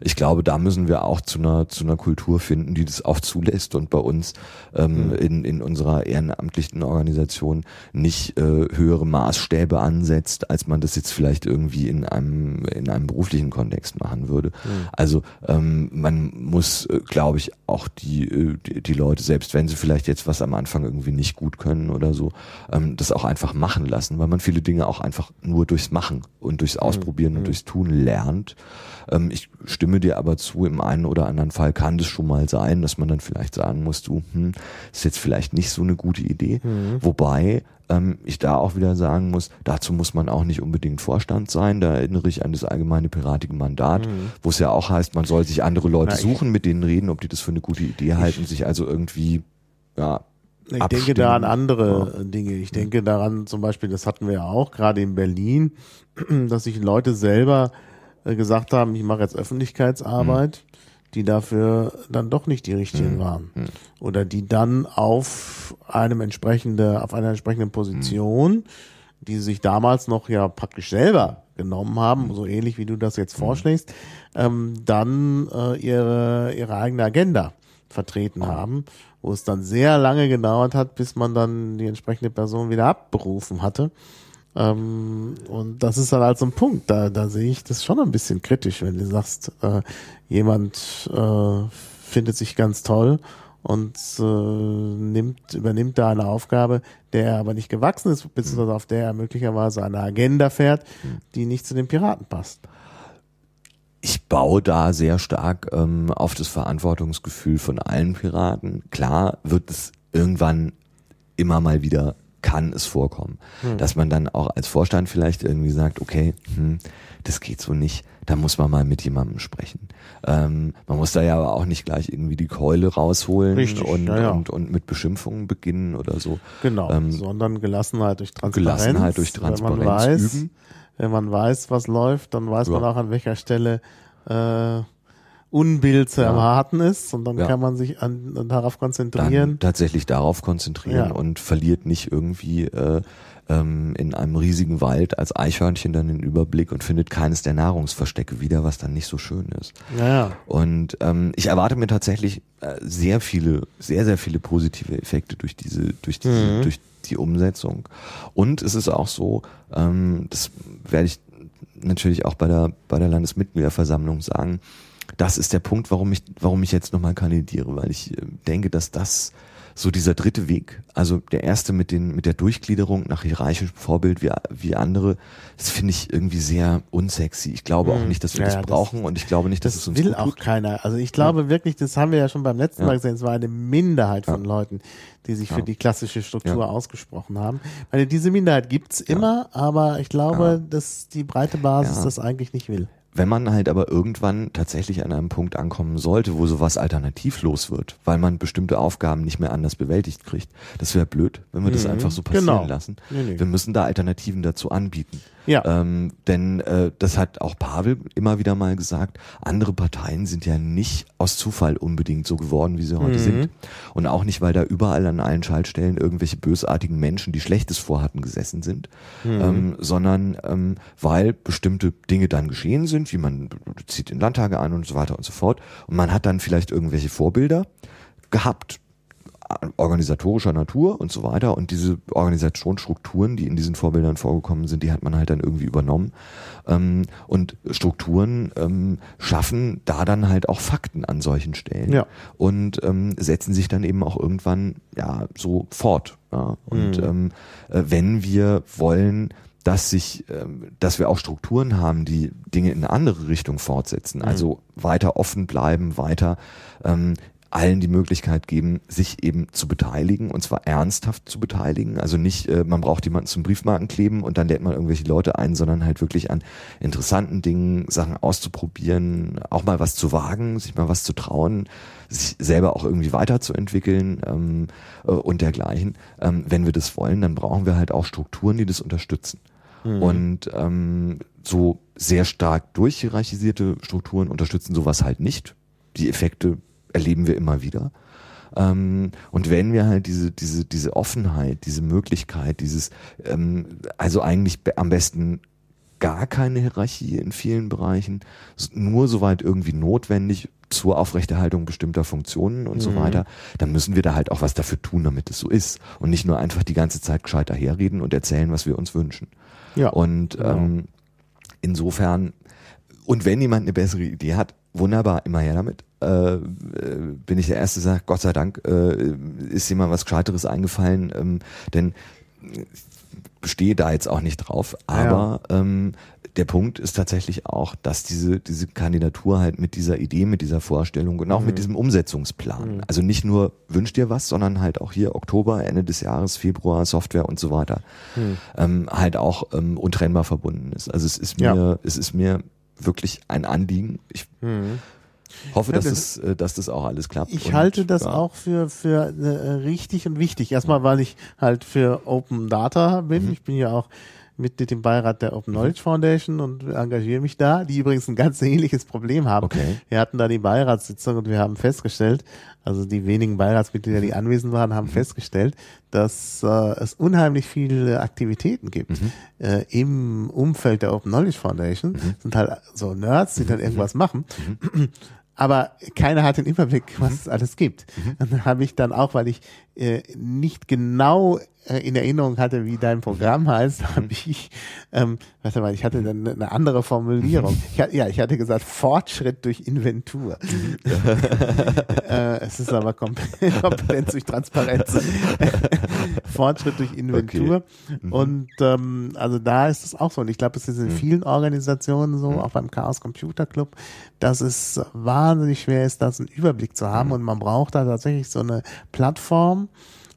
Ich glaube, da müssen wir auch zu einer, zu einer Kultur finden, die das auch zulässt und bei uns ähm, in, in unserer ehrenamtlichen Organisation nicht äh, höhere Maßstäbe ansetzt, als man das jetzt vielleicht irgendwie in einem, in einem beruflichen Kontext machen würde. Also ähm, man muss, äh, glaube ich, auch die, äh, die, die Leute, selbst wenn sie vielleicht jetzt was am Anfang irgendwie nicht gut können oder so, ähm, das auch einfach machen lassen, weil man viele Dinge auch einfach nur durchs Machen und durchs Ausprobieren und durchs Tun lernt. Ähm, ich stimme dir aber zu, im einen oder anderen Fall kann das schon mal sein, dass man dann vielleicht sagen muss, du, hm, ist jetzt vielleicht nicht so eine gute Idee. Wobei ähm, ich da auch wieder sagen muss, dazu muss man auch nicht unbedingt Vorstand sein. Da erinnere ich an das allgemeine piratige Mandat, wo es ja auch heißt, man soll sich andere Leute Na, suchen, mit denen reden, ob die das für eine gute Idee halten, sich also irgendwie ja, Ich denke abstimmen. da an andere Dinge. Ich denke daran zum Beispiel, das hatten wir ja auch gerade in Berlin, [CLEARS THROAT] dass sich Leute selber gesagt haben, ich mache jetzt Öffentlichkeitsarbeit, die dafür dann doch nicht die richtigen waren. Oder die dann auf einem entsprechende, auf einer entsprechenden Position, die sie sich damals noch ja praktisch selber genommen haben, so ähnlich wie du das jetzt vorschlägst, ähm, dann äh, ihre, ihre eigene Agenda vertreten haben, wo es dann sehr lange gedauert hat, bis man dann die entsprechende Person wieder abberufen hatte. Ähm, und das ist dann halt so ein Punkt, da, da sehe ich das schon ein bisschen kritisch, wenn du sagst, äh, jemand äh, findet sich ganz toll und äh, nimmt, übernimmt da eine Aufgabe, der er aber nicht gewachsen ist, beziehungsweise auf der er möglicherweise eine Agenda fährt, die nicht zu den Piraten passt. ich baue da sehr stark ähm, auf das Verantwortungsgefühl von allen Piraten. Klar wird es irgendwann immer mal wieder kann es vorkommen, hm. dass man dann auch als Vorstand vielleicht irgendwie sagt, okay, hm, das geht so nicht, da muss man mal mit jemandem sprechen. Ähm, man muss da ja aber auch nicht gleich irgendwie die Keule rausholen Richtig, und, ja, ja. und, und mit Beschimpfungen beginnen oder so. Genau, Ähm, sondern Gelassenheit durch Transparenz. Gelassenheit durch Wenn man Transparenz weiß, üben. wenn man weiß, was läuft, dann weiß man Ja. auch an welcher Stelle äh, Unbill zu Ja. erwarten ist und dann Ja. kann man sich an, an darauf dann konzentrieren. tatsächlich darauf konzentrieren Ja. und verliert nicht irgendwie äh, ähm, in einem riesigen Wald als Eichhörnchen dann den Überblick und findet keines der Nahrungsverstecke wieder, was dann nicht so schön ist. Ja. Und ähm, ich erwarte mir tatsächlich äh, sehr viele, sehr, sehr viele positive Effekte durch diese, durch diese, Mhm. durch die Umsetzung. Und es ist auch so, ähm, das werde ich natürlich auch bei der, bei der Landesmitgliederversammlung sagen, das ist der Punkt, warum ich, warum ich jetzt nochmal kandidiere, weil ich äh, denke, dass das so dieser dritte Weg, also der erste mit den, mit der Durchgliederung nach hierarchischem Vorbild wie, wie andere, das finde ich irgendwie sehr unsexy. Ich glaube auch Mhm. nicht, dass wir Ja, das ja, das- brauchen und ich glaube nicht, dass Das es uns will auch tut. keiner. Also ich glaube wirklich, das haben wir ja schon beim letzten Ja. Mal gesehen, es war eine Minderheit von Leuten, die sich für Ja. die klassische Struktur Ja. ausgesprochen haben. Weil diese Minderheit gibt's immer, aber ich glaube, Ja. dass die breite Basis Ja. das eigentlich nicht will. Wenn man halt aber irgendwann tatsächlich an einem Punkt ankommen sollte, wo sowas alternativlos wird, weil man bestimmte Aufgaben nicht mehr anders bewältigt kriegt, das wäre blöd, wenn wir das Mhm. einfach so passieren Genau. lassen. Nee, nee. Wir müssen da Alternativen dazu anbieten. Ja. Ähm, denn äh, das hat auch Pavel immer wieder mal gesagt, andere Parteien sind ja nicht aus Zufall unbedingt so geworden, wie sie heute Mhm. sind. Und auch nicht, weil da überall an allen Schaltstellen irgendwelche bösartigen Menschen, die Schlechtes vorhatten, gesessen sind, Mhm. ähm, sondern ähm, weil bestimmte Dinge dann geschehen sind, wie man zieht in Landtage ein und so weiter und so fort. Und man hat dann vielleicht irgendwelche Vorbilder gehabt, organisatorischer Natur und so weiter. Und diese Organisationsstrukturen, die in diesen Vorbildern vorgekommen sind, die hat man halt dann irgendwie übernommen. Ähm, und Strukturen ähm, schaffen da dann halt auch Fakten an solchen Stellen Ja. und ähm, setzen sich dann eben auch irgendwann ja so fort. Ja. Und Mhm. ähm, äh, wenn wir wollen, dass sich, ähm, dass wir auch Strukturen haben, die Dinge in eine andere Richtung fortsetzen, also weiter offen bleiben, weiter ähm, allen die Möglichkeit geben, sich eben zu beteiligen und zwar ernsthaft zu beteiligen. Also nicht, äh, man braucht jemanden zum Briefmarken kleben und dann lädt man irgendwelche Leute ein, sondern halt wirklich an interessanten Dingen, Sachen auszuprobieren, auch mal was zu wagen, sich mal was zu trauen, sich selber auch irgendwie weiterzuentwickeln ähm, äh, und dergleichen. Ähm, wenn wir das wollen, dann brauchen wir halt auch Strukturen, die das unterstützen. Und ähm, so sehr stark durchhierarchisierte Strukturen unterstützen sowas halt nicht. Die Effekte erleben wir immer wieder. Ähm, und wenn wir halt diese, diese, diese Offenheit, diese Möglichkeit, dieses, ähm, also eigentlich am besten gar keine Hierarchie in vielen Bereichen, nur soweit irgendwie notwendig zur Aufrechterhaltung bestimmter Funktionen und so Mhm. weiter, dann müssen wir da halt auch was dafür tun, damit es so ist. Und nicht nur einfach die ganze Zeit gescheit daherreden und erzählen, was wir uns wünschen. Ja. Und genau. ähm, insofern, und wenn jemand eine bessere Idee hat, wunderbar, immer her damit. Äh, bin ich der Erste, der sagt, Gott sei Dank äh, ist jemand was Gescheiteres eingefallen, ähm, denn ich bestehe da jetzt auch nicht drauf. Aber ähm, der Punkt ist tatsächlich auch, dass diese, diese Kandidatur halt mit dieser Idee, mit dieser Vorstellung und auch mit diesem Umsetzungsplan, also nicht nur wünscht dir was, sondern halt auch hier Oktober, Ende des Jahres, Februar, Software und so weiter, ähm, halt auch ähm, untrennbar verbunden ist. Also es ist mir, Ja. es ist mir wirklich ein Anliegen. Ich hoffe, dass, das- äh, dass das auch alles klappt. Ich Und, halte das ja. auch für, für äh, richtig und wichtig. Erstmal, weil ich halt für Open Data bin. Mhm. Ich bin ja auch Mitglied im Beirat der Open Knowledge Foundation und engagiere mich da, die übrigens ein ganz [LAUGHS] ähnliches Problem haben. Okay. Wir hatten da die Beiratssitzung und wir haben festgestellt, also die wenigen Beiratsmitglieder, die anwesend waren, Mhm. haben festgestellt, dass äh, es unheimlich viele Aktivitäten gibt Mhm. äh, im Umfeld der Open Knowledge Foundation. sind halt so Nerds, die dann Mhm. irgendwas machen. [CLEARS THROAT] Aber keiner hat den Überblick, was es alles gibt. Und dann habe ich dann auch, weil ich äh, nicht genau äh, in Erinnerung hatte, wie dein Programm heißt, habe ich, ähm, warte mal, ich hatte dann eine andere Formulierung. Ich, ja, ich hatte gesagt Fortschritt durch Inventur. [LAUGHS] äh, es ist aber Kom [LAUGHS] Kompetenz durch Transparenz. [LAUGHS] Fortschritt durch Inventur. Und ähm, also da ist es auch so. Und ich glaube, es ist in vielen Organisationen so, auch beim Chaos Computer Club, dass es wahnsinnig schwer ist, da so einen Überblick zu haben. Und man braucht da tatsächlich so eine Plattform,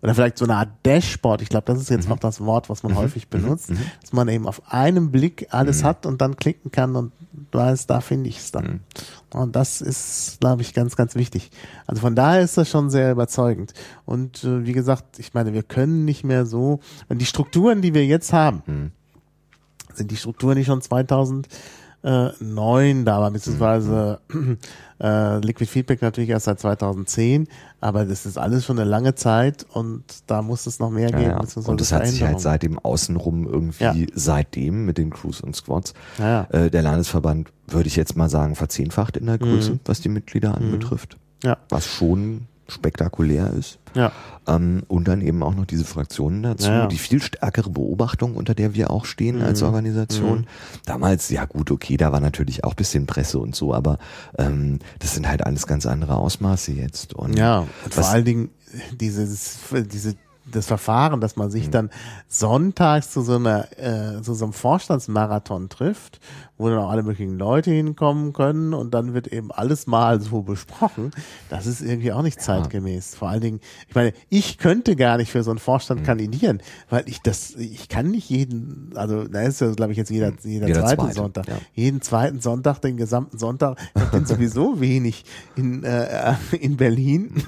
oder vielleicht so eine Art Dashboard. Ich glaube, das ist jetzt mhm. auch das Wort, was man mhm. häufig mhm. benutzt, mhm. dass man eben auf einem Blick alles mhm. hat und dann klicken kann und weiß, da finde ich es dann. Mhm. Und das ist, glaube ich, ganz, ganz wichtig. Also von daher ist das schon sehr überzeugend. Und äh, wie gesagt, ich meine, wir können nicht mehr so, die Strukturen, die wir jetzt haben, sind die Strukturen, die schon 2000 äh, neun da war, beziehungsweise äh, Liquid Feedback natürlich erst seit 2010, aber das ist alles schon eine lange Zeit und da muss es noch mehr geben. Ja. Und das hat sich halt seitdem außenrum irgendwie ja. seitdem mit den Crews und Squads äh, der Landesverband, würde ich jetzt mal sagen, verzehnfacht in der Größe, mhm. was die Mitglieder mhm. anbetrifft. Ja. Was schon spektakulär ist. Ja. Ähm, und dann eben auch noch diese Fraktionen dazu, ja, ja. die viel stärkere Beobachtung, unter der wir auch stehen mhm. als Organisation. Mhm. Damals, ja gut, okay, da war natürlich auch bisschen Presse und so, aber ähm, das sind halt alles ganz andere Ausmaße jetzt. Und ja, und vor allen Dingen dieses, diese das Verfahren, dass man sich mhm. dann sonntags zu so einer äh, zu so einem Vorstandsmarathon trifft, wo dann auch alle möglichen Leute hinkommen können und dann wird eben alles mal so besprochen. Das ist irgendwie auch nicht zeitgemäß. Ja. Vor allen Dingen, ich meine, ich könnte gar nicht für so einen Vorstand mhm. kandidieren, weil ich das, ich kann nicht jeden, also da ist ja, glaube ich, jetzt jeder, mhm. jeder, jeder zweite, zweite, Sonntag, ja. jeden zweiten Sonntag, den gesamten Sonntag, ich bin sowieso [LAUGHS] wenig in, äh, in Berlin.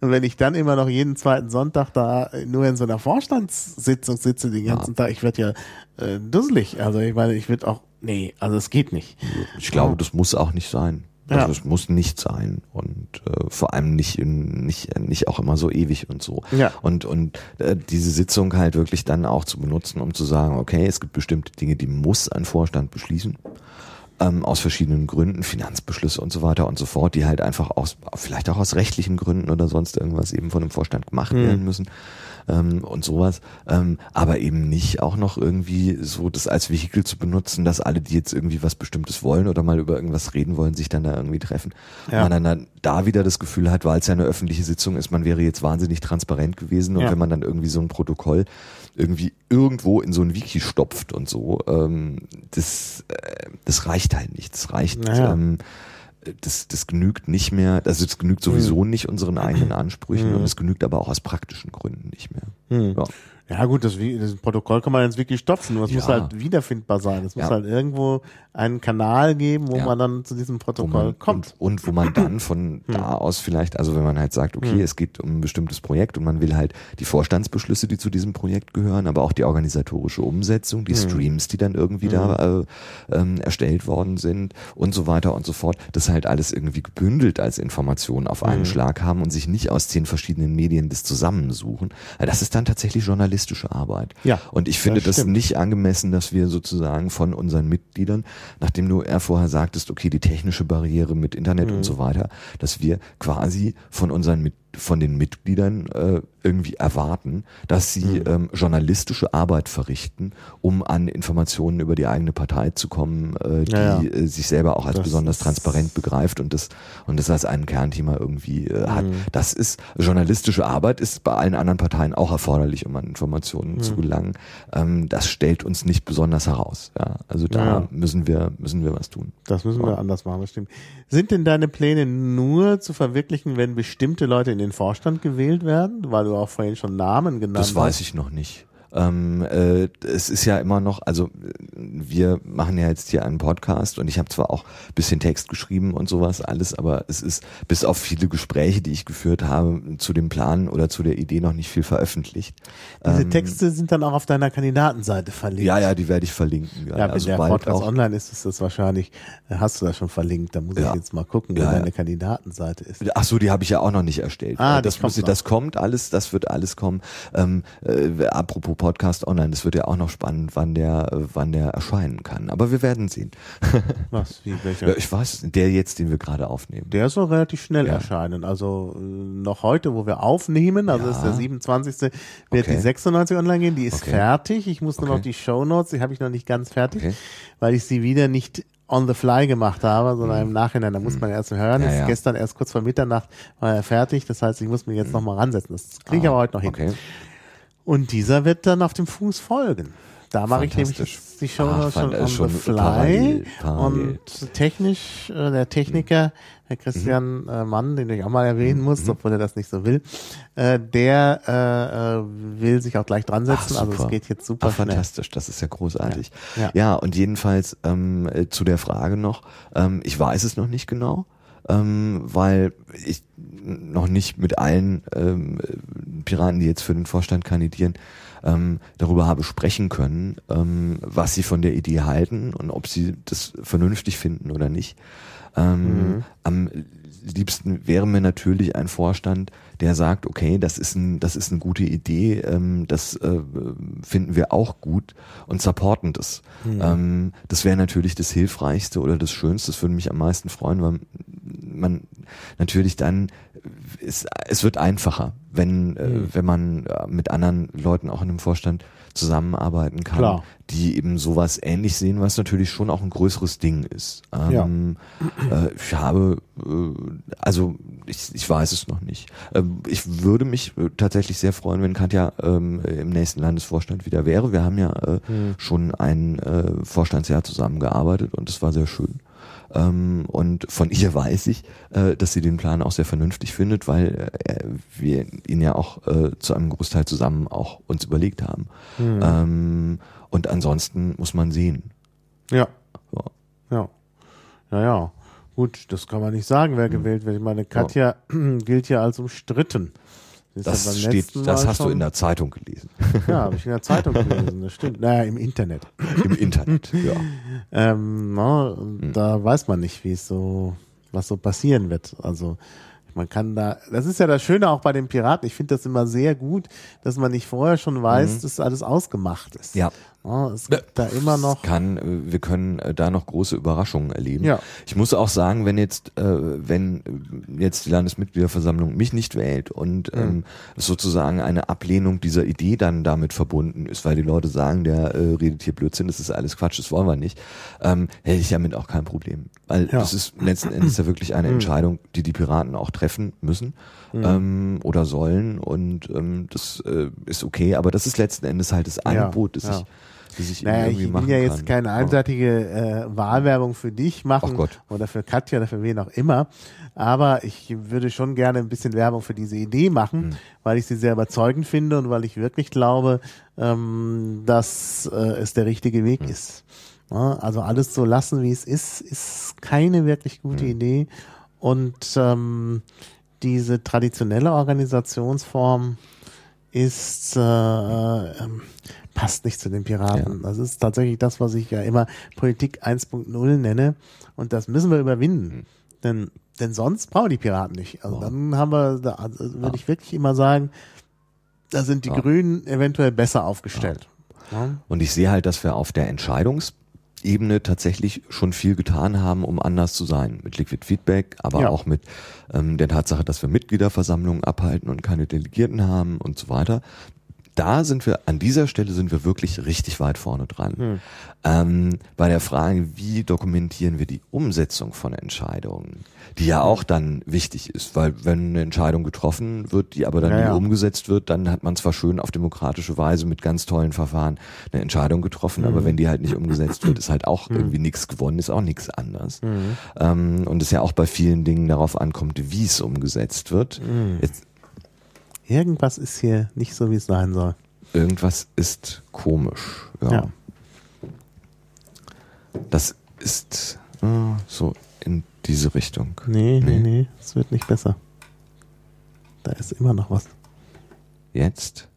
und wenn ich dann immer noch jeden zweiten Sonntag da nur in so einer Vorstandssitzung sitze den ganzen ja. Tag, ich werde ja äh, dusselig. Also ich meine, ich würde auch, nee, also es geht nicht. Ich glaube, das muss auch nicht sein. Also ja. es muss nicht sein und äh, vor allem nicht in, nicht nicht auch immer so ewig und so. Ja. Und und äh, diese Sitzung halt wirklich dann auch zu benutzen, um zu sagen, okay, es gibt bestimmte Dinge, die muss ein Vorstand beschließen ähm, aus verschiedenen Gründen, Finanzbeschlüsse und so weiter und so fort, die halt einfach aus vielleicht auch aus rechtlichen Gründen oder sonst irgendwas eben von dem Vorstand gemacht mhm. werden müssen ähm, und sowas, ähm, aber eben nicht auch noch irgendwie so das als Vehikel zu benutzen, dass alle, die jetzt irgendwie was Bestimmtes wollen oder mal über irgendwas reden wollen, sich dann da irgendwie treffen. Ja. Man dann da wieder das Gefühl hat, weil es ja eine öffentliche Sitzung ist, man wäre jetzt wahnsinnig transparent gewesen und ja. wenn man dann irgendwie so ein Protokoll irgendwie irgendwo in so ein Wiki stopft und so, ähm, das, äh, das reicht halt nicht. Das reicht. Naja. Ähm, das, das genügt nicht mehr, also das genügt sowieso hm. nicht unseren eigenen Ansprüchen mhm. und es genügt aber auch aus praktischen Gründen nicht mehr. Mhm. Ja. Ja gut, das, das, Protokoll kann man jetzt wirklich stopfen, nur es ja. muss halt wiederfindbar sein. Es muss ja. halt irgendwo einen Kanal geben, wo ja. man dann zu diesem Protokoll man, kommt. Und, und, wo man dann [CLEARS THROAT] von da aus vielleicht, also wenn man halt sagt, okay, hm. es geht um ein bestimmtes Projekt und man will halt die Vorstandsbeschlüsse, die zu diesem Projekt gehören, aber auch die organisatorische Umsetzung, die hm. Streams, die dann irgendwie da hm. äh, ähm, erstellt worden sind und so weiter und so fort, das halt alles irgendwie gebündelt als Information auf einen. Schlag haben und sich nicht aus zehn verschiedenen Medien das zusammensuchen. Das ist dann tatsächlich journalistisch journalistische Arbeit. Ja. Und ich finde das, das nicht angemessen, dass wir sozusagen von unseren Mitgliedern, nachdem du er vorher sagtest, okay, die technische Barriere mit Internet mhm. und so weiter, dass wir quasi von unseren Mitgliedern von den Mitgliedern äh, irgendwie erwarten, dass sie mhm. ähm, journalistische Arbeit verrichten, um an Informationen über die eigene Partei zu kommen, äh, die ja, ja. Äh, sich selber auch als das besonders transparent begreift und das und das als ein Kernthema irgendwie äh, hat. Mhm. Das ist journalistische Arbeit ist bei allen anderen Parteien auch erforderlich, um an Informationen mhm. zu gelangen. Ähm, das stellt uns nicht besonders heraus. Ja, also da ja. müssen wir müssen wir was tun. Das müssen wir anders machen, das stimmt. Sind denn deine Pläne nur zu verwirklichen, wenn bestimmte Leute in den Vorstand gewählt werden? Weil du auch vorhin schon Namen genannt hast. Das weiß ich noch nicht. Ähm, äh, es ist ja immer noch, also wir machen ja jetzt hier einen Podcast und ich habe zwar auch bisschen Text geschrieben und sowas alles, aber es ist bis auf viele Gespräche, die ich geführt habe, zu dem Plan oder zu der Idee noch nicht viel veröffentlicht. Diese ähm, Texte sind dann auch auf deiner Kandidatenseite verlinkt. Ja, ja, die werde ich verlinken. Ja, ja wenn also der Podcast online ist, ist das wahrscheinlich, hast du das schon verlinkt, da muss ja. ich jetzt mal gucken, wo ja, deine Kandidatenseite ist. Ach so, die habe ich ja auch noch nicht erstellt. Ah, das, das, muss, das kommt alles, das wird alles kommen. Ähm, äh, apropos Podcast online. Das wird ja auch noch spannend, wann der, wann der erscheinen kann. Aber wir werden sehen. [LAUGHS] Was? Wie, welcher? Ich weiß, der jetzt, den wir gerade aufnehmen. Der soll relativ schnell ja. erscheinen. Also äh, noch heute, wo wir aufnehmen, also ja. ist der 27. wird okay. die 96 online gehen. Die ist okay. fertig. Ich muss nur okay. noch die Show Notes, die habe ich noch nicht ganz fertig, weil ich sie wieder nicht on the fly gemacht habe, sondern mhm. im Nachhinein, da muss mhm. man erst hören. Ja, ja. Gestern erst kurz vor Mitternacht war er fertig. Das heißt, ich muss mich jetzt mhm. nochmal ransetzen. Das kriege ich ah, aber heute noch hin. Okay. Und dieser wird dann auf dem Fuß folgen. Da mache ich nämlich die Show Ach, schon on schon the fly. parallel, parallel. Und technisch, äh, der Techniker, Herr Christian äh, Mann, den ich auch mal erwähnen Mhm. muss, obwohl er das nicht so will, äh, der äh, äh, will sich auch gleich dran setzen. Ach, also es geht jetzt super Ach, fantastisch, das ist ja großartig. Ja. Ja, Ja. und jedenfalls ähm, äh, zu der Frage noch, ähm, ich weiß es noch nicht genau, ähm, weil ich noch nicht mit allen ähm, äh, Piraten, die jetzt für den Vorstand kandidieren, ähm, darüber habe sprechen können, ähm, was sie von der Idee halten und ob sie das vernünftig finden oder nicht. Ähm, Am liebsten wäre mir natürlich ein Vorstand, der sagt, okay, das ist ein, das ist eine gute Idee, ähm, das äh, finden wir auch gut und supporten das. Ähm, das wäre natürlich das Hilfreichste oder das Schönste. Das würde mich am meisten freuen, weil man natürlich dann es, es wird einfacher, wenn äh, wenn man äh, mit anderen Leuten auch in einem Vorstand zusammenarbeiten kann, Klar. die eben sowas ähnlich sehen, was natürlich schon auch ein größeres Ding ist. Ähm, äh, ich habe, äh, also ich, ich weiß es noch nicht. Ähm, ich würde mich äh, tatsächlich sehr freuen, wenn Katja ähm, im nächsten Landesvorstand wieder wäre. Wir haben ja äh, schon ein äh, Vorstandsjahr zusammengearbeitet und es war sehr schön. Ähm, und von ihr [LAUGHS] weiß ich, äh, dass sie den Plan auch sehr vernünftig findet, weil äh, wir ihn ja auch äh, zu einem Großteil zusammen auch uns überlegt haben. Ähm, und ansonsten muss man sehen. Ja. Ja. Ja. Ja, ja. Gut, das kann man nicht sagen, wer gewählt wird. Ich meine, Katja [CLEARS THROAT] gilt ja als umstritten. Das beim steht, das Mal hast du schon- in der Zeitung gelesen. [LAUGHS] Ja, habe ich in der Zeitung gelesen, das stimmt. Naja, im Internet. Im Internet, ja. [LAUGHS] Ähm, und Hm. Da weiß man nicht, wie es so, was so passieren wird. Also man kann da, das ist ja das Schöne auch bei den Piraten. Ich finde das immer sehr gut, dass man nicht vorher schon weiß, dass alles ausgemacht ist. Mhm. Ja. Ja, es gibt da immer noch. Kann, äh, wir können äh, da noch große Überraschungen erleben. Ja. Ich muss auch sagen, wenn jetzt, äh, wenn jetzt die Landesmitgliederversammlung mich nicht wählt und es sozusagen eine Ablehnung dieser Idee dann damit verbunden ist, weil die Leute sagen, der redet hier Blödsinn, das ist alles Quatsch, das wollen wir nicht, ähm, hätte ich damit auch kein Problem. Weil Ja. das ist letzten Endes ja wirklich eine Entscheidung, die die Piraten auch treffen müssen ähm, oder sollen und ähm, das ist okay, aber das ist letzten Endes halt das Angebot, das ja. ich das ich Naja, irgendwie ich machen will ja jetzt kann. keine einseitige äh, Wahlwerbung für dich machen oder für Katja oder für wen auch immer. Aber ich würde schon gerne ein bisschen Werbung für diese Idee machen, Hm. weil ich sie sehr überzeugend finde und weil ich wirklich glaube, ähm, dass äh, es der richtige Weg Hm. ist. Ja, also alles so lassen, wie es ist, ist keine wirklich gute Hm. Idee. Und ähm, diese traditionelle Organisationsform ist äh, ähm, passt nicht zu den Piraten. Das ist tatsächlich das, was ich ja immer Politik 1.0 nenne. Und das müssen wir überwinden. Denn, denn sonst brauchen die Piraten nicht. Also dann haben wir, da also würde ich wirklich immer sagen, da sind die Grünen eventuell besser aufgestellt. Ja. Und ich sehe halt, dass wir auf der Entscheidungsebene tatsächlich schon viel getan haben, um anders zu sein. Mit Liquid Feedback, aber Ja. auch mit ähm, der Tatsache, dass wir Mitgliederversammlungen abhalten und keine Delegierten haben und so weiter. Da sind wir, an dieser Stelle sind wir wirklich richtig weit vorne dran. Hm. Ähm, bei der Frage, wie dokumentieren wir die Umsetzung von Entscheidungen, die ja auch dann wichtig ist, weil wenn eine Entscheidung getroffen wird, die aber dann Ja, nie umgesetzt wird, dann hat man zwar schön auf demokratische Weise mit ganz tollen Verfahren eine Entscheidung getroffen, Mhm. aber wenn die halt nicht umgesetzt wird, ist halt auch irgendwie nichts gewonnen, ist auch nichts anders. Mhm. Ähm, und es ja auch bei vielen Dingen darauf ankommt, wie es umgesetzt wird. Mhm. Jetzt, Irgendwas ist hier nicht so, wie es sein soll. irgendwas ist komisch. Ja. Ja. Das ist äh, so in diese Richtung. Nee, nee, Nee. nee, es wird nicht besser. Da ist immer noch was. Jetzt?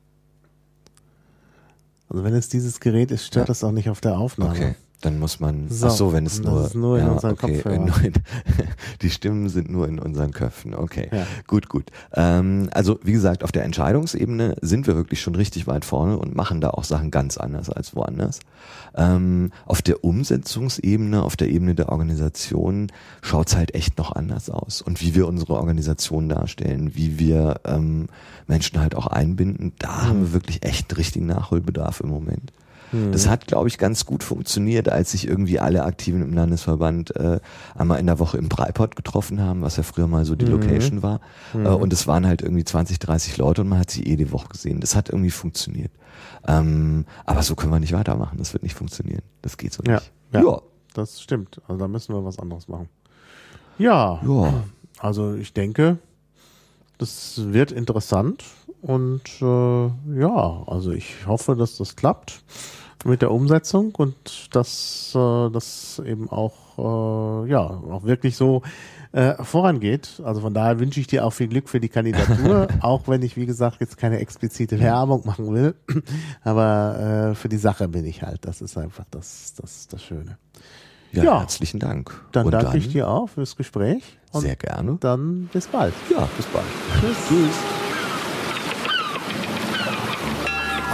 Also wenn es dieses Gerät ist, stört Ja. das auch nicht auf der Aufnahme. Okay. Dann muss man. So, ach so, wenn es nur. ist nur in ja, unseren okay, nur in, [LAUGHS] die Stimmen sind nur in unseren Köpfen. Okay. Ja. Gut, gut. Ähm, also wie gesagt, auf der Entscheidungsebene sind wir wirklich schon richtig weit vorne und machen da auch Sachen ganz anders als woanders. Ähm, auf der Umsetzungsebene, auf der Ebene der Organisation schaut's halt echt noch anders aus. Und wie wir unsere Organisation darstellen, wie wir ähm, Menschen halt auch einbinden, da haben wir wirklich echt einen richtigen Nachholbedarf im Moment. Mhm. Das hat, glaube ich, ganz gut funktioniert, als sich irgendwie alle Aktiven im Landesverband äh, einmal in der Woche im Breiport getroffen haben, was ja früher mal so die mhm. Location war. Mhm. Äh, und es waren halt irgendwie 20, 30 Leute und man hat sie eh die Woche gesehen. Das hat irgendwie funktioniert. Ähm, aber so können wir nicht weitermachen. Das wird nicht funktionieren. Das geht so nicht. Ja, ja, ja. das stimmt. Also da müssen wir was anderes machen. Ja. ja. Also ich denke, das wird interessant und äh, ja, also ich hoffe, dass das klappt mit der Umsetzung und dass äh, das eben auch äh, ja auch wirklich so äh, vorangeht. Also von daher wünsche ich dir auch viel Glück für die Kandidatur, [LAUGHS] auch wenn ich wie gesagt jetzt keine explizite Werbung machen will, aber äh, für die Sache bin ich halt. Das ist einfach das das das Schöne. Ja, ja, herzlichen Dank. Dann und danke dann ich dir auch fürs Gespräch. sehr gerne. Dann bis bald. Ja, bis bald. Tschüss. Tschüss.